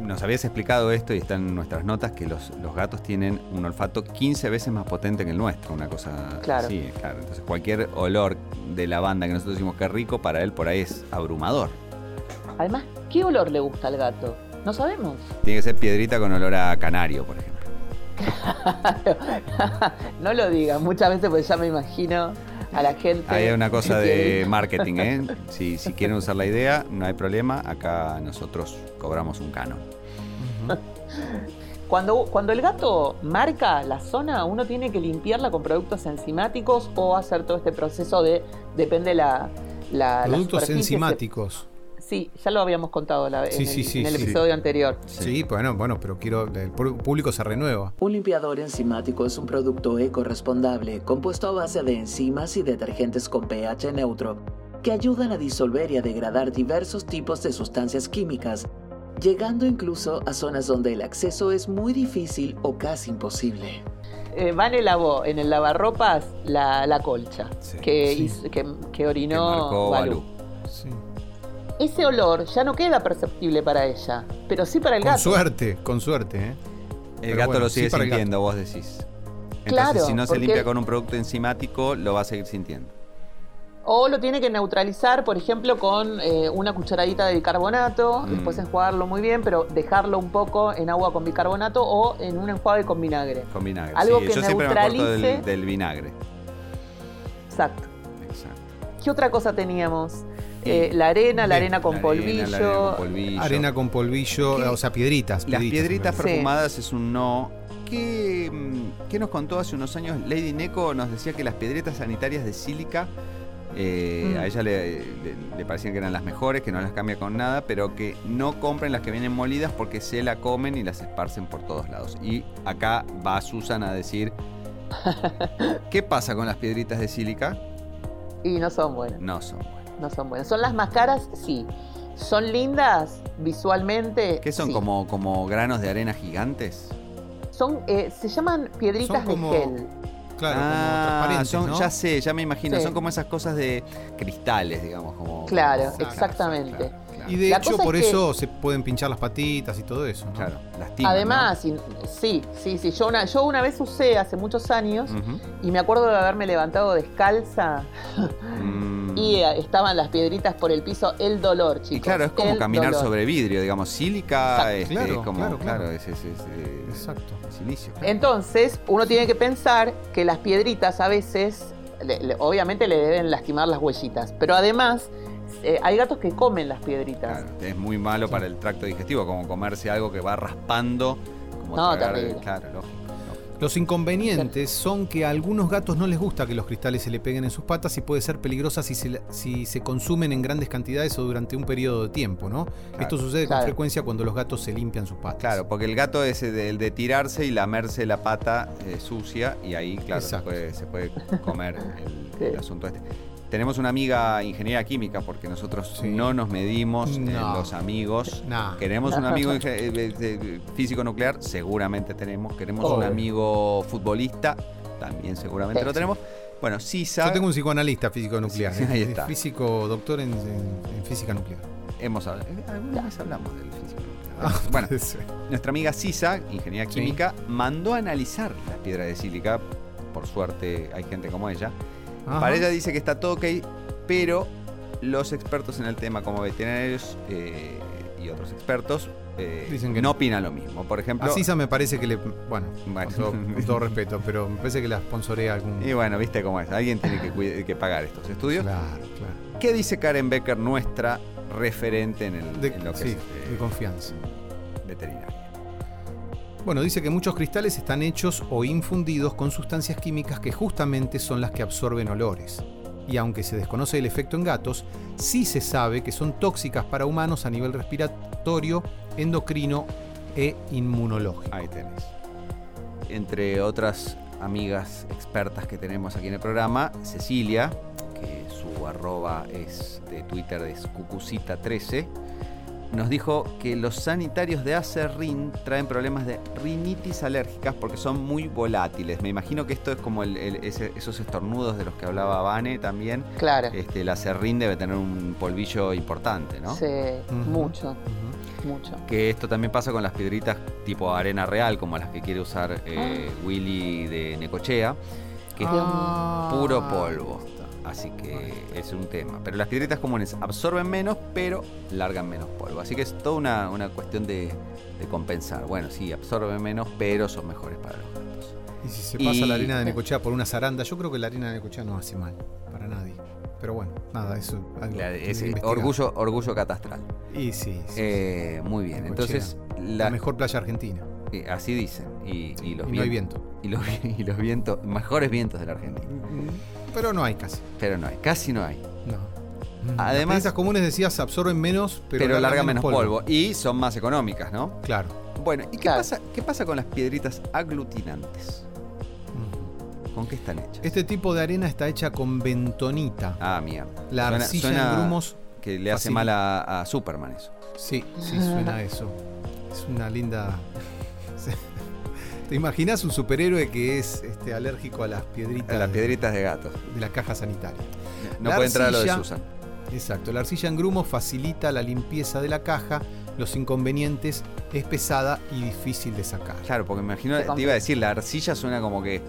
Nos habías explicado esto y está en nuestras notas que los, los gatos tienen un olfato 15 veces más potente que el nuestro, una cosa Claro. así, claro. Entonces cualquier olor de lavanda que nosotros decimos que es rico, para él por ahí es abrumador. Además, ¿qué olor le gusta al gato? No sabemos. Tiene que ser piedrita con olor a canario, por ejemplo. (laughs) no lo digan, muchas veces pues ya me imagino a la gente. Ahí hay una cosa de marketing, ¿eh? (laughs) Si, si quieren usar la idea, no hay problema. Acá nosotros cobramos un canon. Cuando, cuando el gato marca la zona, uno tiene que limpiarla con productos enzimáticos o hacer todo este proceso de. Depende la. la Productos enzimáticos. Sí, ya lo habíamos contado la- Sí, en, sí, el, sí, en el sí. episodio anterior. Sí, bueno, bueno, pero quiero. El pu- público se renueva. Un limpiador enzimático es un producto ecorrespondable compuesto a base de enzimas y detergentes con pH neutro que ayudan a disolver y a degradar diversos tipos de sustancias químicas, llegando incluso a zonas donde el acceso es muy difícil o casi imposible. Eh, Vane lavó en el lavarropas la, la colcha Sí, que, sí. hizo- que, que Que orinó Balú. Balú. Sí. Ese olor ya no queda perceptible para ella, pero sí para el Con gato. suerte, con suerte, ¿eh? El Pero gato bueno, lo sí sigue gato. sintiendo, vos decís. Entonces, Claro, si no se porque- limpia con un producto enzimático, lo va a seguir sintiendo. O lo tiene que neutralizar, por ejemplo, con eh, una cucharadita de bicarbonato, Mm. después enjuagarlo muy bien, pero dejarlo un poco en agua con bicarbonato o en un enjuague con vinagre. Con vinagre. Algo sí, que yo siempre me neutralice- del, del vinagre. Exacto. Exacto. ¿Qué otra cosa teníamos? Eh, la arena, la arena con polvillo. arena, la arena con polvillo. Arena con polvillo, ¿Qué? o sea, piedritas. Las piedritas Sí. perfumadas es un no. ¿Qué, mm, qué nos contó hace unos años? Lady Neko nos decía que las piedritas sanitarias de sílica eh, Mm. a ella le, le- le parecían que eran las mejores, que no las cambia con nada, pero que no compren las que vienen molidas porque se la comen y las esparcen por todos lados. Y acá va Susan a decir, (laughs) ¿qué pasa con las piedritas de sílica? Y no son buenas, No son buenas. No son buenas. ¿Son las más caras? Sí. ¿Son lindas visualmente? ¿Qué son? Sí. Como, como granos de arena gigantes? Son, eh, se llaman piedritas Son como- de gel. Claro, ah, como transparentes, son, ¿no? ya sé, ya me imagino. Sí. Son como esas cosas de cristales, digamos. Como, Claro, como- exactamente. claro, Y de La hecho, es por que- eso se pueden pinchar las patitas y todo eso, ¿no? claro, lastiman, Además, sí, sí, sí. Yo una, yo una vez usé hace muchos años y me acuerdo de haberme levantado descalza Mm. (laughs) y eh, estaban las piedritas por el piso. El dolor, chicos. Y claro, es como el caminar dolor. sobre vidrio, digamos, sílica, este, Claro, es como, claro, claro, claro. es, es, es, eh, Exacto. silicio. Entonces, uno tiene que pensar que las piedritas a veces, le- le- obviamente le deben lastimar las huellitas, pero además eh, hay gatos que comen las piedritas. Claro, es muy malo para el tracto digestivo, como comerse algo que va raspando, como No, tragar, terrible. claro, lógico. Los inconvenientes son que a algunos gatos no les gusta que los cristales se le peguen en sus patas y puede ser peligrosa si se, si se consumen en grandes cantidades o durante un periodo de tiempo, ¿no? Esto sucede Claro. con frecuencia cuando los gatos se limpian sus patas. Claro, porque el gato es el de, el de tirarse y lamerse la pata eh, sucia y ahí, claro, se puede, se puede comer (laughs) el, Sí. el asunto este. Tenemos una amiga ingeniera química, porque nosotros Sí. no nos medimos en No. los amigos. Queremos un amigo eh, eh, eh, físico nuclear, seguramente tenemos. Queremos un amigo futbolista, también seguramente lo tenemos. Bueno, Sisa, Yo tengo un psicoanalista físico nuclear. Sí, ahí está. Físico, doctor en, en- en física nuclear. hemos hablado, eh, alguna vez hablamos del físico nuclear. Ah, bueno, nuestra amiga Sisa, ingeniera Sí. química, mandó a analizar las piedras de sílica. Por suerte hay gente como ella. Ajá. Para ella dice que está todo ok, pero los expertos en el tema, como veterinarios eh, y otros expertos, eh, Dicen que no no. opinan lo mismo. Por ejemplo, A Sisa me parece que le. Bueno, Bueno. con todo, con todo respeto, pero me parece que la sponsorea algún. y bueno, viste cómo es, alguien tiene que, pagar estos estudios. Claro, claro. ¿Qué dice Karen Becker, nuestra referente en, el, De, en lo que sí, es eh, de confianza. Bueno, dice que muchos cristales están hechos o infundidos con sustancias químicas que justamente son las que absorben olores. Y aunque se desconoce el efecto en gatos, sí se sabe que son tóxicas para humanos a nivel respiratorio, endocrino e inmunológico. Ahí tenés. Entre otras amigas expertas que tenemos aquí en el programa, Cecilia, que su arroba es de Twitter es cucucita13, nos dijo que los sanitarios de Acerrín traen problemas de rinitis alérgicas porque son muy volátiles. Me imagino que esto es como el- el- ese- esos estornudos de los que hablaba Vane también. Claro. Este, el Acerrín debe tener un polvillo importante, ¿no? Sí, mucho, mucho. Que esto también pasa con las piedritas tipo arena real, como las que quiere usar eh, Willy de Necochea, que es Ah, puro polvo. Así que es un tema. Pero las piedritas comunes absorben menos, pero largan menos polvo. Así que es toda una, una cuestión de, de compensar. Bueno, sí, absorben menos, pero son mejores para los gatos. Y si se Y- pasa la harina de Necochea por una zaranda, yo creo que la harina de Necochea no hace mal para nadie. Pero bueno, nada, eso algo La- que es orgullo, orgullo catastral. Y sí, sí, Eh, muy bien. Necochea, Entonces, la la- mejor playa argentina. eh, así dicen. Y, y los Y no hay viento. Y los, (laughs) y los vientos, mejores vientos de la Argentina. Pero no hay casi. Pero no hay, casi no hay. No. Además- Las comunes decías absorben menos, pero, Pero, largan larga menos polvo. Y son más económicas, ¿no? Claro. Bueno, ¿y qué, Claro. pasa, qué pasa con las piedritas aglutinantes? Ujú. ¿Con qué están hechas? Este tipo de arena está hecha con bentonita. Ah, mierda. La Suena- arcilla suena en grumos. Que le hace fácil. mal a, a Superman eso. Sí, sí, suena a eso. Es una linda. ¿Te imaginas un superhéroe que es este, alérgico a las piedritas, Las de- piedritas de gato. de la caja sanitaria? No La puede entrar a lo de Susan. Exacto, la arcilla en grumos facilita la limpieza de la caja, los inconvenientes, es pesada y difícil de sacar. Claro, porque me imagino, te iba a decir, la arcilla suena como que,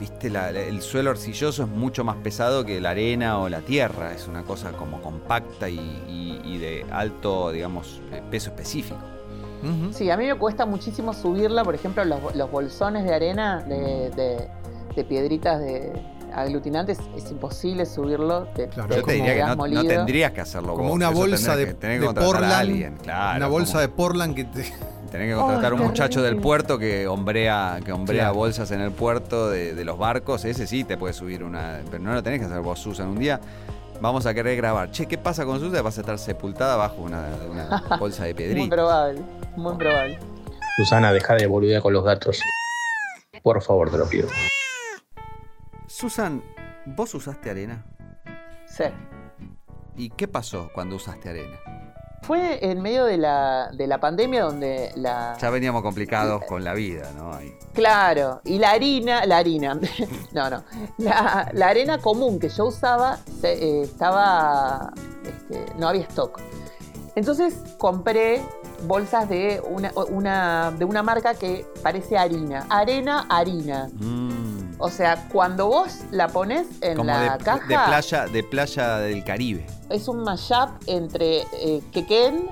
viste, la- la- el suelo arcilloso es mucho más pesado que la arena o la tierra. Es una cosa como compacta y, y- y de alto, digamos, eh, peso específico. Ujú. Sí, a mí me cuesta muchísimo subirla, por ejemplo, los, los bolsones de arena, de, de- de piedritas de aglutinantes, es imposible subirlo. Te, Claro, te- Yo te diría que no, no tendrías que hacerlo Como vos. una bolsa de, que, tenés que de contratar a Portland. alguien, claro, una bolsa como- de Portland que te. Tenés que contratar Ay, un muchacho del puerto que hombrea, que hombrea Claro. bolsas en el puerto de, de los barcos. Ese sí te puede subir una. Pero no lo tenés que hacer vos, Susan. Un día vamos a querer grabar. Che, ¿qué pasa con Susan? Vas a estar sepultada bajo una, una (laughs) bolsa de Muy piedrita. probable, muy probable. Susana, deja de boludear con los gatos. Por favor, te lo pido. Susan, ¿vos usaste arena? Sí. ¿Y qué pasó cuando usaste arena? Fue en medio de la, de la pandemia donde la... Ya veníamos complicados con la vida, ¿no? Ahí. Claro, y la harina, la harina, (laughs) no, no, la, la arena común que yo usaba se- eh, estaba, este, no había stock. Entonces compré bolsas de una, una, de una marca que parece harina, arena, harina. Mm. O sea, cuando vos la pones en Como la de, caja, de playa, de playa del Caribe. es un mashup entre eh, quequén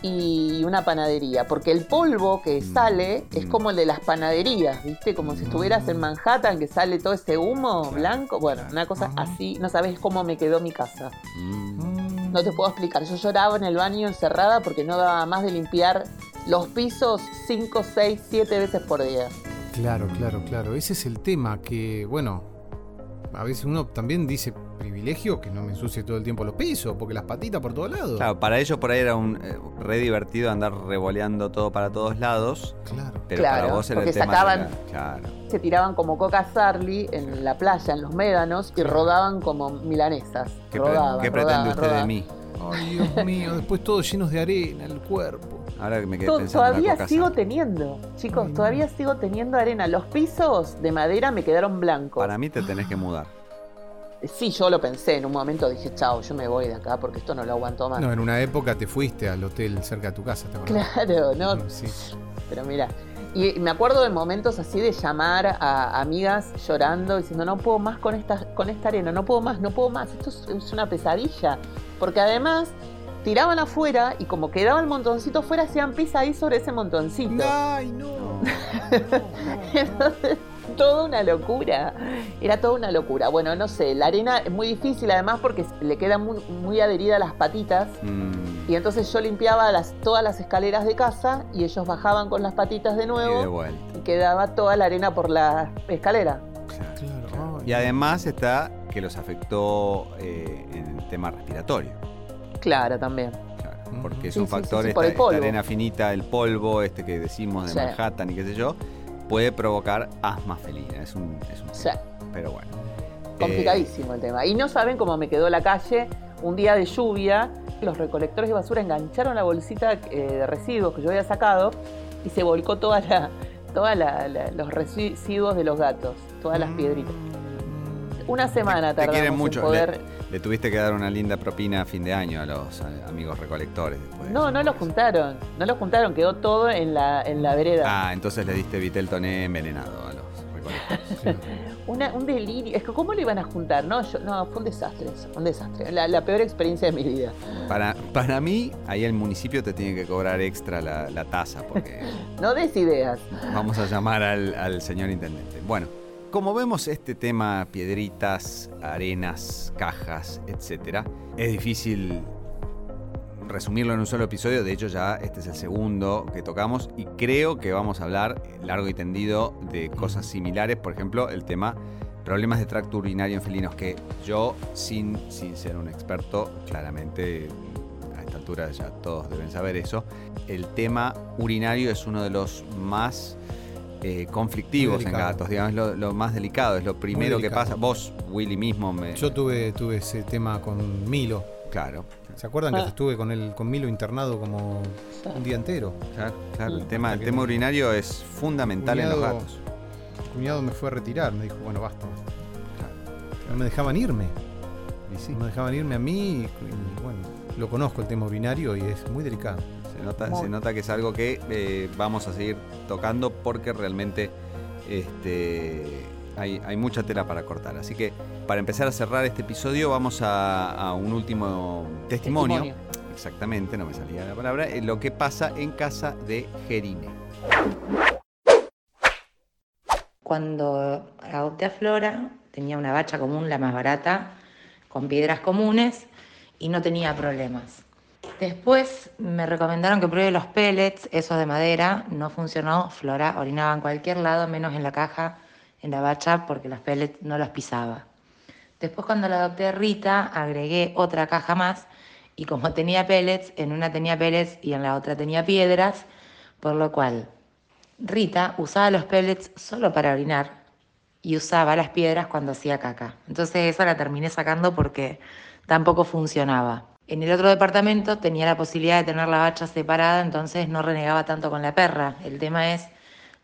y una panadería, porque el polvo que Mm, sale es mm. como el de las panaderías, ¿viste? Como si estuvieras en Manhattan que sale todo ese humo blanco. Bueno, una cosa así, no sabes cómo me quedó mi casa. Mm. No te puedo explicar. Yo lloraba en el baño encerrada porque no daba más de limpiar los pisos 5, 6, 7 veces por día. Claro, claro, claro. Ese es el tema que, bueno, a veces uno también dice privilegio que no me ensucie todo el tiempo los pisos, porque las patitas por todos lados. Claro, para ellos por ahí era un eh, re divertido andar revoleando todo para todos lados. Claro. Pero Claro, para vos era el porque tema. sacaban- de la- Claro. Se tiraban como coca Sarli en la playa, en los médanos, y rodaban como milanesas. ¿Qué, pre- rodaban, qué pretende rodaban, usted de mí? Ay, Dios mío, después todos llenos de arena el cuerpo. Ahora que me quedé pensando en la Todavía sigo teniendo, chicos, todavía sigo teniendo arena. Los pisos de madera me quedaron blancos. Para mí te tenés que mudar. Sí, yo lo pensé en un momento, dije, chao, yo me voy de acá porque esto no lo aguanto más. No, en una época te fuiste al hotel cerca de tu casa, ¿te acordás? Claro, no, Sí. pero mira. Y me acuerdo de momentos así de llamar a amigas llorando, diciendo, no puedo más con esta, con esta arena, no puedo más, no puedo más, esto es, una pesadilla. Porque además tiraban afuera y como quedaba el montoncito fuera, hacían pis ahí sobre ese montoncito. Ay, no. (laughs) Entonces, toda una locura. Era toda una locura. Bueno, no sé, la arena es muy difícil además porque le queda muy, muy adherida a las patitas. Mm, Y entonces yo limpiaba las, todas las escaleras de casa y ellos bajaban con las patitas de y de nuevo vuelta. y quedaba toda la arena por la escalera. Claro. Y además está que los afectó eh, en el tema respiratorio. Claro, también. Porque es Sí, un sí, factor, sí, sí, esta, por el esta polvo. arena finita, el polvo, este que decimos de Sí. Manhattan y qué sé yo, puede provocar asma felina. Es un, es un Pero bueno. complicadísimo el tema. Y no saben cómo me quedó la calle un día de lluvia. Los recolectores de basura engancharon la bolsita eh, de residuos que yo había sacado y se volcó toda la, toda la- la- los residuos de los gatos, todas las piedritas. Una semana Mm. mucho, en poder. Le, le tuviste que dar una linda propina a fin de año a los amigos recolectores. después de No, no lo juntaron, no lo juntaron, quedó todo en la, en la vereda. Ah, entonces le diste Vitel Toné envenenado a los recolectores. Una- un delirio. Es que ¿cómo lo iban a juntar? No, yo, no fue un desastre eso, un desastre. La, la peor experiencia de mi vida. Para, para mí, ahí el municipio te tiene que cobrar extra la, la tasa, porque (laughs) No des ideas. vamos a llamar al, al señor intendente. Bueno, como vemos este tema, piedritas, arenas, cajas, etcétera, es difícil resumirlo en un solo episodio. De hecho, ya este es el segundo que tocamos y creo que vamos a hablar largo y tendido de cosas similares. Por ejemplo, el tema problemas de tracto urinario en felinos, que yo, sin, sin ser un experto, claramente a esta altura ya todos deben saber eso. El tema urinario es uno de los más eh, conflictivos en gatos, digamos, es lo, lo más delicado, es lo primero que pasa. Vos, Willy mismo, me. Yo tuve, tuve ese tema con Milo. Claro, ¿Se acuerdan que Ah. estuve con él, con Milo internado como un día entero? claro, claro. El Mm. tema, el Hasta que tema urinario es fundamental en los gatos. Cuñado me fue a retirar, me dijo, bueno, basta. basta. Claro. No me dejaban irme. Y sí, No me dejaban irme a mí y, y, bueno, lo conozco el tema urinario y es muy delicado. Se nota, Muy- se nota que es algo que eh, vamos a seguir tocando porque realmente este, hay, hay mucha tela para cortar. Así que para empezar a cerrar este episodio vamos a, a un último testimonio. Testimonio. Exactamente, no me salía la palabra. eh, lo que pasa en casa de Jerine. Cuando adopté a Flora, tenía una bacha común, la más barata, con piedras comunes y no tenía problemas. Después me recomendaron que pruebe los pellets, esos de madera, no funcionó, Flora orinaba en cualquier lado, menos en la caja, en la bacha, porque los pellets no los pisaba. Después cuando la adopté Rita, agregué otra caja más y como tenía pellets, en una tenía pellets y en la otra tenía piedras, por lo cual Rita usaba los pellets solo para orinar y usaba las piedras cuando hacía caca. Entonces esa la terminé sacando porque tampoco funcionaba. En el otro departamento tenía la posibilidad de tener la bacha separada, entonces no renegaba tanto con la perra. El tema es,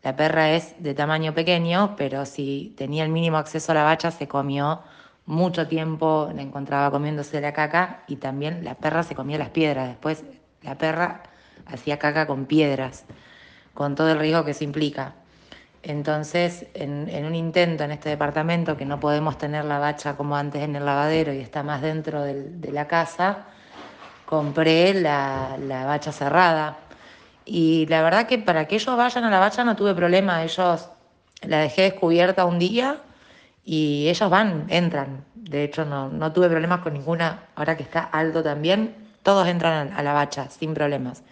la perra es de tamaño pequeño, pero si tenía el mínimo acceso a la bacha se comió mucho tiempo, la encontraba comiéndose la caca y también la perra se comía las piedras. Después la perra hacía caca con piedras con todo el riesgo que se implica. Entonces, en, un intento en este departamento, que no podemos tener la bacha como antes en el lavadero y está más dentro de la casa, compré la, la, bacha cerrada. Y la verdad que para que ellos vayan a la bacha no tuve problema. Ellos la dejé descubierta un día y ellos van, entran. De hecho, no, no tuve problemas con ninguna. Ahora que está alto también, todos entran a la bacha sin problemas.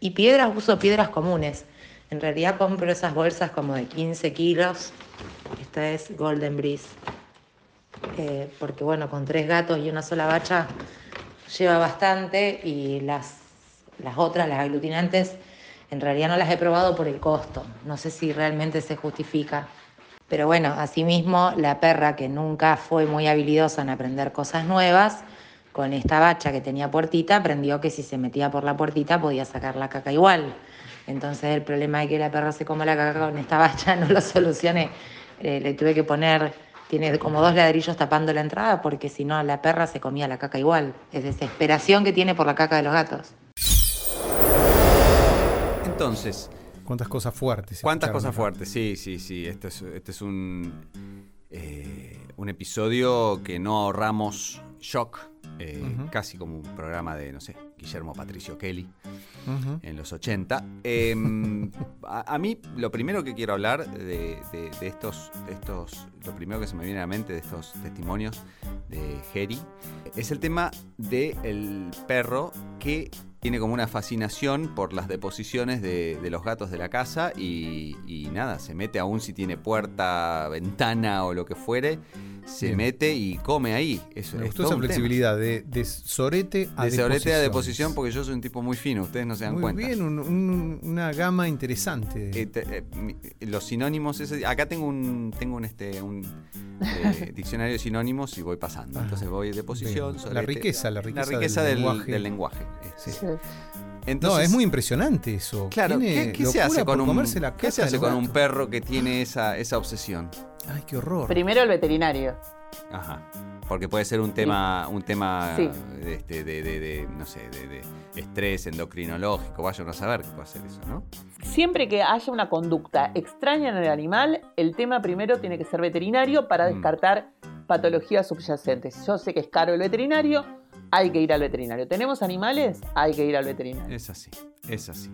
Y piedras, uso piedras comunes. En realidad compro esas bolsas como de 15 kilos. Esta es Golden Breeze. eh, porque bueno, con tres gatos y una sola bacha lleva bastante y las, las otras, las aglutinantes, en realidad no las he probado por el costo. No sé si realmente se justifica. Pero bueno, asimismo, la perra que nunca fue muy habilidosa en aprender cosas nuevas, con esta bacha que tenía puertita, aprendió que si se metía por la puertita podía sacar la caca igual. Entonces el problema de que la perra se coma la caca con esta bacha (laughs) no lo solucioné. Eh, le tuve que poner, tiene como dos ladrillos tapando la entrada porque si no la perra se comía la caca igual. Es desesperación que tiene por la caca de los gatos. Entonces, ¿Cuántas cosas fuertes? ¿Cuántas cosas fuertes? Sí, sí, sí. Este es, este es un, eh, un episodio que no ahorramos shock. eh. Casi como un programa de, no sé, Guillermo Patricio Kelly Ujú. en los 80. Eh, (laughs) a, a mí, lo primero que quiero hablar de, de- de estos, de estos, lo primero que se me viene a la mente de estos testimonios de Jerry, es el tema del perro que tiene como una fascinación por las deposiciones de, de los gatos de la casa y, y nada, se mete aún si tiene puerta, ventana o lo que fuere, se Bien. mete y come ahí. Eso Me es gustó esa flexibilidad de, de sorete a De sobrete a deposición porque yo soy un tipo muy fino, ustedes no se dan Muy cuenta. bien, un- un- una gama interesante. Eh, te- eh, los sinónimos, ese- acá tengo un tengo un este un eh, (laughs) diccionario de sinónimos y voy pasando. Ah, Entonces voy de posición, bien. sorete. La riqueza, la riqueza del riqueza del, lenguaje. del lenguaje. eh, sí. Sí. Entonces, no, es muy impresionante eso. Claro, ¿qué, qué se hace con un, comerse la ¿qué se caca hace de con los un gatos. perro que tiene esa, esa obsesión? Ay, qué horror. Primero el veterinario. Ajá. Porque puede ser un tema, un tema Sí. este- de- de- de, no sé, de, de estrés endocrinológico, vaya uno a saber qué puede hacer eso, ¿no? Siempre que haya una conducta extraña en el animal, el tema primero tiene que ser veterinario para Mm. descartar patologías subyacentes. Yo sé que es caro el veterinario, hay que ir al veterinario. ¿Tenemos animales? Hay que ir al veterinario. Es así, es así.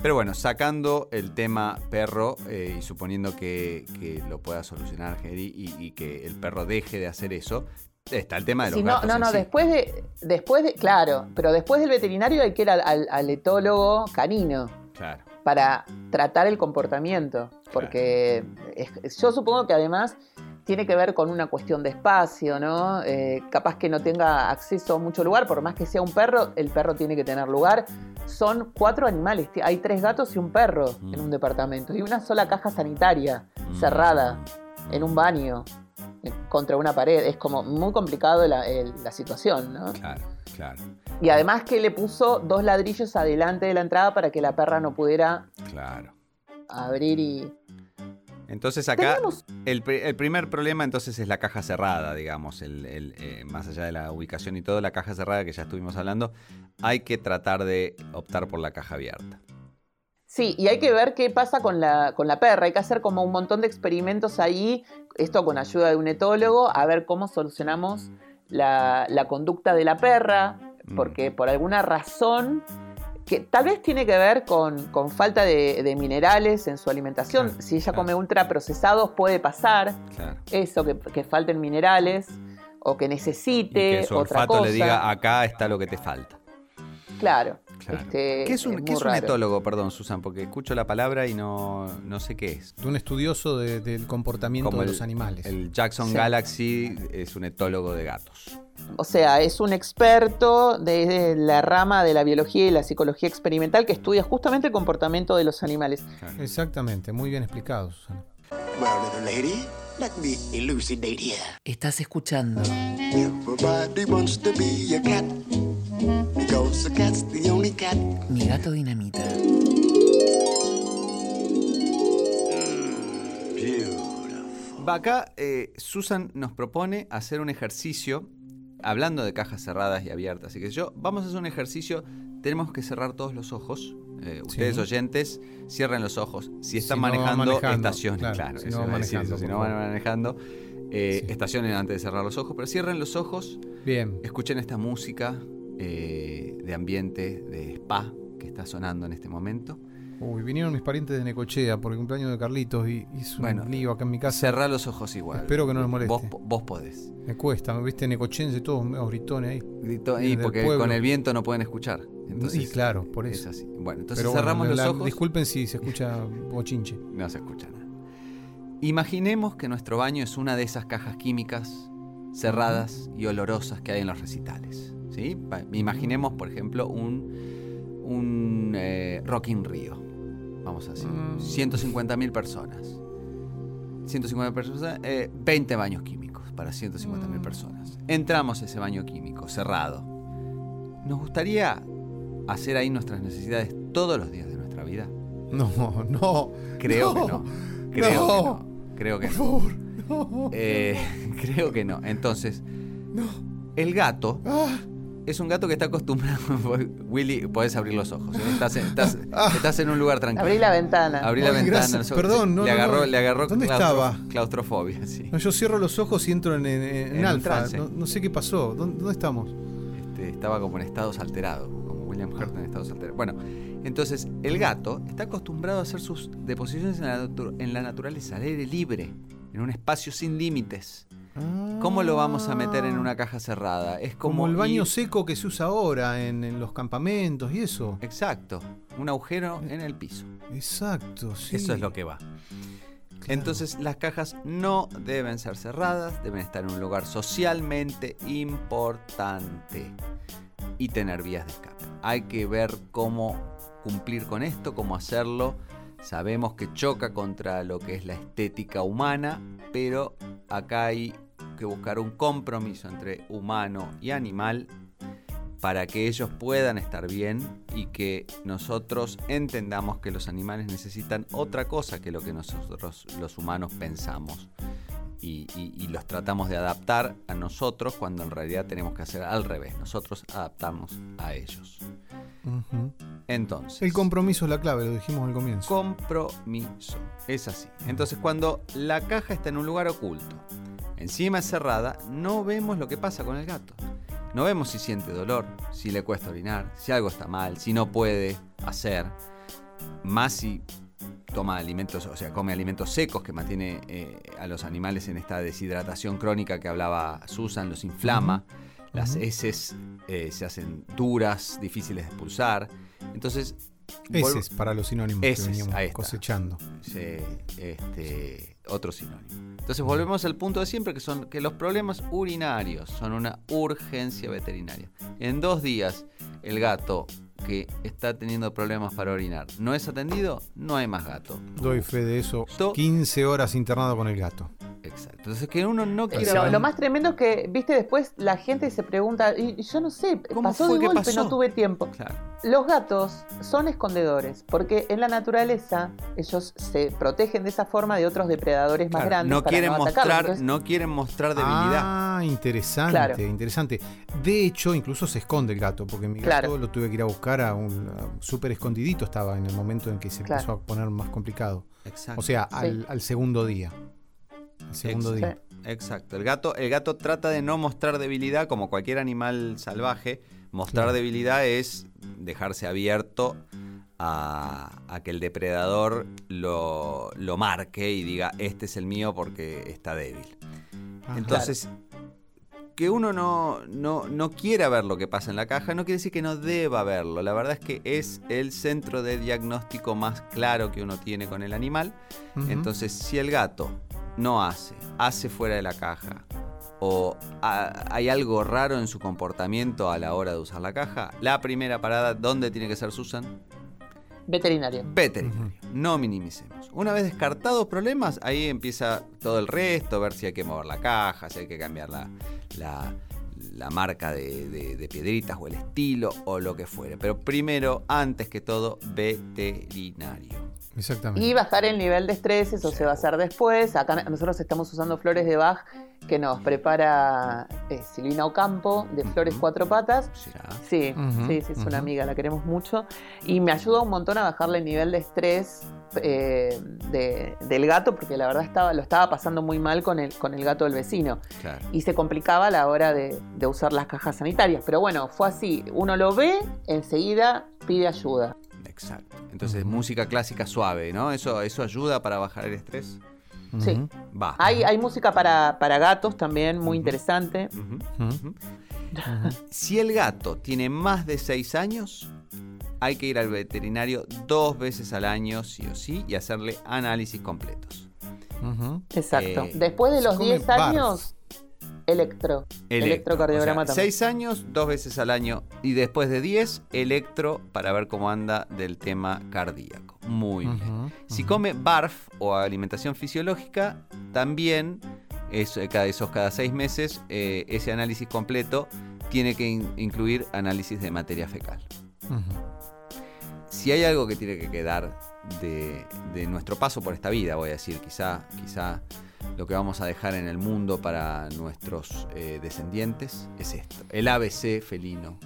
Pero bueno, sacando el tema perro eh, y suponiendo que, que lo pueda solucionar Jerry y, y que el perro deje de hacer eso, está el tema de los no, gatos no, no, sí. después de, después de, claro, pero después del veterinario hay que ir al, al- al etólogo canino Claro. para tratar el comportamiento, porque es- yo supongo que además tiene que ver con una cuestión de espacio, ¿no? Eh, capaz que no tenga acceso a mucho lugar, por más que sea un perro, el perro tiene que tener lugar. Son cuatro animales, hay tres gatos y un perro Mm. en un departamento, y una sola caja sanitaria Mm. cerrada en un baño eh, contra una pared. Es como muy complicado la, el- la situación, ¿no? Claro, claro, Y además que le puso dos ladrillos adelante de la entrada para que la perra no pudiera claro. abrir y... Entonces acá Tenemos- el, el primer problema entonces es la caja cerrada, digamos, el, el, eh, más allá de la ubicación y todo, la caja cerrada que ya estuvimos hablando, hay que tratar de optar por la caja abierta. Sí, y hay que ver qué pasa con la, con la perra. Hay que hacer como un montón de experimentos ahí, esto con ayuda de un etólogo, a ver cómo solucionamos la, la conducta de la perra, Mm. porque por alguna razón que tal vez tiene que ver con, con falta de, de minerales en su alimentación. Claro, si ella claro. come ultraprocesados puede pasar Claro. eso, que, que falten minerales o que Y necesite que su otra olfato cosa. le diga acá está lo que te falta. Claro. Claro. Este, ¿Qué es un, es qué es un etólogo, perdón, Susan? Porque escucho la palabra y no, no sé qué es. Un estudioso de- del comportamiento Como de el- los animales. El Jackson Sí. Galaxy es un etólogo de gatos. O sea, es un experto de, de la rama de la biología y la psicología experimental que estudia justamente el comportamiento de los animales. Exactamente, muy bien explicado, Susana. Well, little lady, let me elucidate here. Estás escuchando Everybody wants to be a cat because a cat's the only cat. Mi gato dinamita. Va acá, eh, Susan nos propone hacer un ejercicio, hablando de cajas cerradas y abiertas, y que yo, vamos a hacer un ejercicio, tenemos que cerrar todos los ojos. Eh, ustedes Sí. oyentes, cierren los ojos. Si están Si no van manejando, manejando, estacionen, claro, claro. si eso no decir manejando, eso, si por no van manejando, eh, Sí. estacionen antes de cerrar los ojos, pero cierren los ojos, Bien. escuchen esta música eh, de ambiente, de spa, que está sonando en este momento. Uy, vinieron mis parientes de Necochea por el cumpleaños de Carlitos y hizo Bueno, un lío acá en mi casa. Cerrá los ojos igual. Espero que no nos moleste. Vos, vos podés. Me cuesta, me viste necochense todos medio gritones ahí. Y porque con el viento no pueden escuchar. Entonces, y claro, por Es eso. así. Bueno, entonces Pero bueno, cerramos los la- ojos. Disculpen si se escucha (laughs) bochinche. No se escucha nada. Imaginemos que nuestro baño es una de esas cajas químicas cerradas y olorosas que hay en los recitales. ¿Sí? Imaginemos, por ejemplo, un, un eh, Rock in Rio. Vamos a decir. Mm. 150.000 personas. 150 personas, eh, 20 baños químicos para 150.000 Mm. personas. Entramos a ese baño químico cerrado. ¿Nos gustaría hacer ahí nuestras necesidades todos los días de nuestra vida? No, no. Creo no, que no. Creo no, que no. Creo que Por no. favor, no. Eh, (laughs) creo que no. Entonces, No. el gato Ah, es un gato que está acostumbrado. (laughs) Willy, podés abrir los ojos. ¿eh? Estás, en, estás- (laughs) Ah. estás en un lugar tranquilo. Abrí la ventana. Abrí la Ay, ventana. gracias. Perdón, no, le no, agarró, no. le agarró ¿Dónde claustro- estaba? claustrofobia, sí. no, yo cierro los ojos y entro en, en- en alfa. No, no sé qué pasó. ¿Dónde, dónde estamos? Este, estaba como en estados alterados, como William Hurt en estados alterados. Bueno, entonces el gato está acostumbrado a hacer sus deposiciones en la, natu- en la naturaleza, al aire libre, en un espacio sin límites. ¿Cómo lo vamos a meter en una caja cerrada? Es como, Como el baño seco que se usa ahora en, en los campamentos y eso. Exacto, un agujero en el piso. Exacto, sí. Eso es lo que va. Entonces las cajas no deben ser cerradas, deben estar en un lugar socialmente importante y tener vías de escape. Hay que ver cómo cumplir con esto, cómo hacerlo. Sabemos que choca contra lo que es la estética humana, pero acá hay que buscar un compromiso entre humano y animal para que ellos puedan estar bien y que nosotros entendamos que los animales necesitan otra cosa que lo que nosotros los humanos pensamos. Y, y- y los tratamos de adaptar a nosotros cuando en realidad tenemos que hacer al revés. Nosotros adaptamos a ellos. Entonces, El compromiso es la clave, lo dijimos al comienzo. compromiso. Es así. Entonces, cuando la caja está en un lugar oculto, encima es cerrada, no vemos lo que pasa con el gato. No vemos si siente dolor, si le cuesta orinar, si algo está mal, si no puede hacer. Más si toma alimentos, o sea, come alimentos secos que mantiene eh, a los animales en esta deshidratación crónica que hablaba Susan, los inflama. Las heces eh, se hacen duras, difíciles de expulsar. Entonces, Ese vuelvo- es para los sinónimos Heces, que veníamos cosechando. Sí, este, otro sinónimo. Entonces volvemos al punto de siempre que son que los problemas urinarios son una urgencia veterinaria. En dos días el gato que está teniendo problemas para orinar no es atendido, no hay más gato. Doy fe de eso. To- 15 horas internado con el gato. Exacto. Entonces que uno no quiera Lo, lo más tremendo es que, viste, después la gente se pregunta, y yo no sé, ¿Cómo pasó fue de que golpe, pasó? no tuve tiempo. Claro. Los gatos son escondedores, porque en la naturaleza ellos se protegen de esa forma de otros depredadores más grandes. no para quieren atacarlos. mostrar, Entonces, no quieren mostrar debilidad. Ah, interesante, Claro. interesante. De hecho, incluso se esconde el gato, porque mi gato Claro. lo tuve que ir a buscar a un súper escondidito estaba en el momento en que se Claro. empezó a poner más complicado. Exacto. O sea, Sí. al segundo día. Segundo Exacto. día. Exacto. El gato, el gato trata de no mostrar debilidad como cualquier animal salvaje. Mostrar Claro. debilidad es dejarse abierto a, a que el depredador lo, lo marque y diga, este es el mío porque está débil. Entonces, que uno no, no, no quiera ver lo que pasa en la caja no quiere decir que no deba verlo. La verdad es que es el centro de diagnóstico más claro que uno tiene con el animal. Entonces, si el gato no hace, hace fuera de la caja, o ha- hay algo raro en su comportamiento a la hora de usar la caja, la primera parada, ¿dónde tiene que ser Susan? veterinario. Veterinario. No minimicemos. Una vez descartados problemas, ahí empieza todo el resto, ver si hay que mover la caja, si hay que cambiar la, la- la marca de, de- de piedritas o el estilo o lo que fuere. Pero primero, antes que todo, veterinario. Exactamente. Y bajar el nivel de estrés, eso se va a hacer después. Acá nosotros estamos usando flores de Bach que nos prepara eh, Silvina Ocampo de Flores Ujú. Cuatro Patas. ¿Será? Sí, Ujú, sí, sí, es ujú. una amiga, la queremos mucho. Y me ayuda un montón a bajarle el nivel de estrés eh, de- del gato, porque la verdad estaba, lo estaba pasando muy mal con el, con el gato del vecino. Claro. Y se complicaba a la hora de, de usar las cajas sanitarias. Pero bueno, fue así. Uno lo ve, enseguida pide ayuda. Exacto. Entonces, música clásica suave, ¿no? Eso, eso ayuda para bajar el estrés. Sí. Va. Hay, hay música para, para gatos también, muy interesante. Si el gato tiene más de 6 años, hay que ir al veterinario dos veces al año, sí o sí, y hacerle análisis completos. Exacto. Eh, Después de los come 10 barf. años, Electro. Electro. Electrocardiograma O sea, también. seis años, dos veces al año. Y después de 10, electro para ver cómo anda del tema cardíaco. Muy bien. Si come BARF o alimentación fisiológica, también es, eh, cada, esos cada seis meses eh, ese análisis completo tiene que in- incluir análisis de materia fecal. Si hay algo que tiene que quedar de, de nuestro paso por esta vida, voy a decir, quizá, quizá lo que vamos a dejar en el mundo para nuestros eh, descendientes es esto. El ABC felino.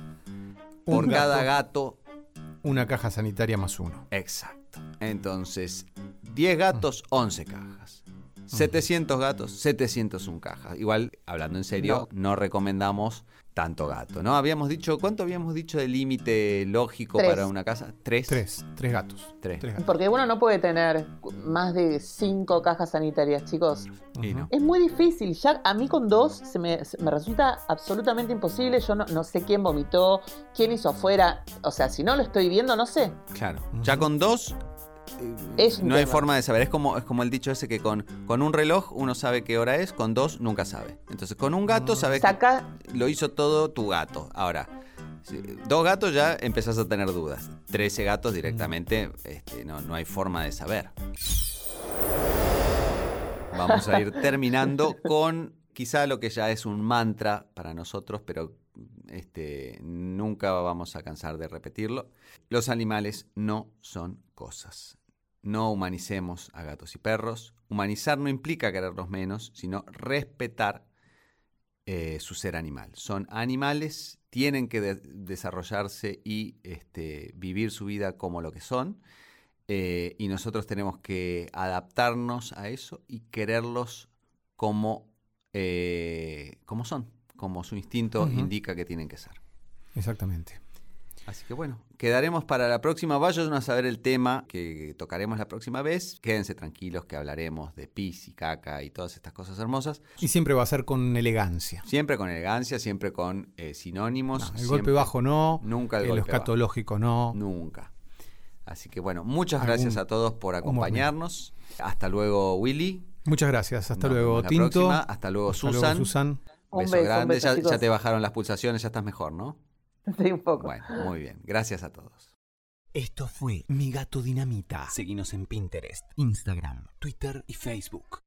Por Un cada gato. gato Una caja sanitaria más uno. Exacto. Entonces, 10 gatos, 11 cajas. 700 gatos, 701 cajas. Igual, hablando en serio, no, recomendamos tanto gato, ¿no? Habíamos dicho, ¿cuánto habíamos dicho de límite lógico Tres. para una casa? ¿Tres? Tres. Tres gatos. Tres. Tres gatos. Porque uno no puede tener más de cinco cajas sanitarias, chicos. No. Es muy difícil. Ya a mí con dos se me, se me resulta absolutamente imposible. Yo no, no sé quién vomitó, quién hizo afuera. O sea, si no lo estoy viendo, no sé. Claro. Ya con dos. Es no hay tema. forma de saber. Es como, es como el dicho ese que con, con un reloj uno sabe qué hora es, con dos nunca sabe. Entonces, con un gato Ah. sabes que Saca, lo hizo todo tu gato. Ahora, dos gatos ya empezás a tener dudas. Trece gatos directamente, este, no, no hay forma de saber. Vamos a ir (laughs) terminando con quizá lo que ya es un mantra para nosotros, pero este, nunca vamos a cansar de repetirlo. Los animales no son cosas. No humanicemos a gatos y perros. Humanizar no implica quererlos menos, sino respetar eh, su ser animal. Son animales, tienen que de- desarrollarse y este, vivir su vida como lo que son. eh, y nosotros tenemos que adaptarnos a eso y quererlos como, eh, como son, como su instinto indica que tienen que ser. Exactamente. Así que bueno, quedaremos para la próxima. Vayan a saber el tema que tocaremos la próxima vez. Quédense tranquilos que hablaremos de pis y caca y todas estas cosas hermosas. Y siempre va a ser con elegancia. Siempre con elegancia, siempre con eh, sinónimos. No, el siempre- golpe bajo no. Nunca el golpe bajo. escatológico no. Nunca. Así que bueno, muchas Algún gracias a todos por acompañarnos. Hasta luego, Willy. Muchas gracias. Hasta Nos luego, Tinto. próxima. Hasta luego, Hasta luego, Susan. Susan. Un beso beso, un grande. beso, ya, ya te bajaron las pulsaciones, ya estás mejor, ¿no? (laughs) sí, un poco. Bueno, muy bien. Gracias a todos. Esto fue Mi Gato Dinamita. Seguinos en Pinterest, Instagram, Twitter y Facebook.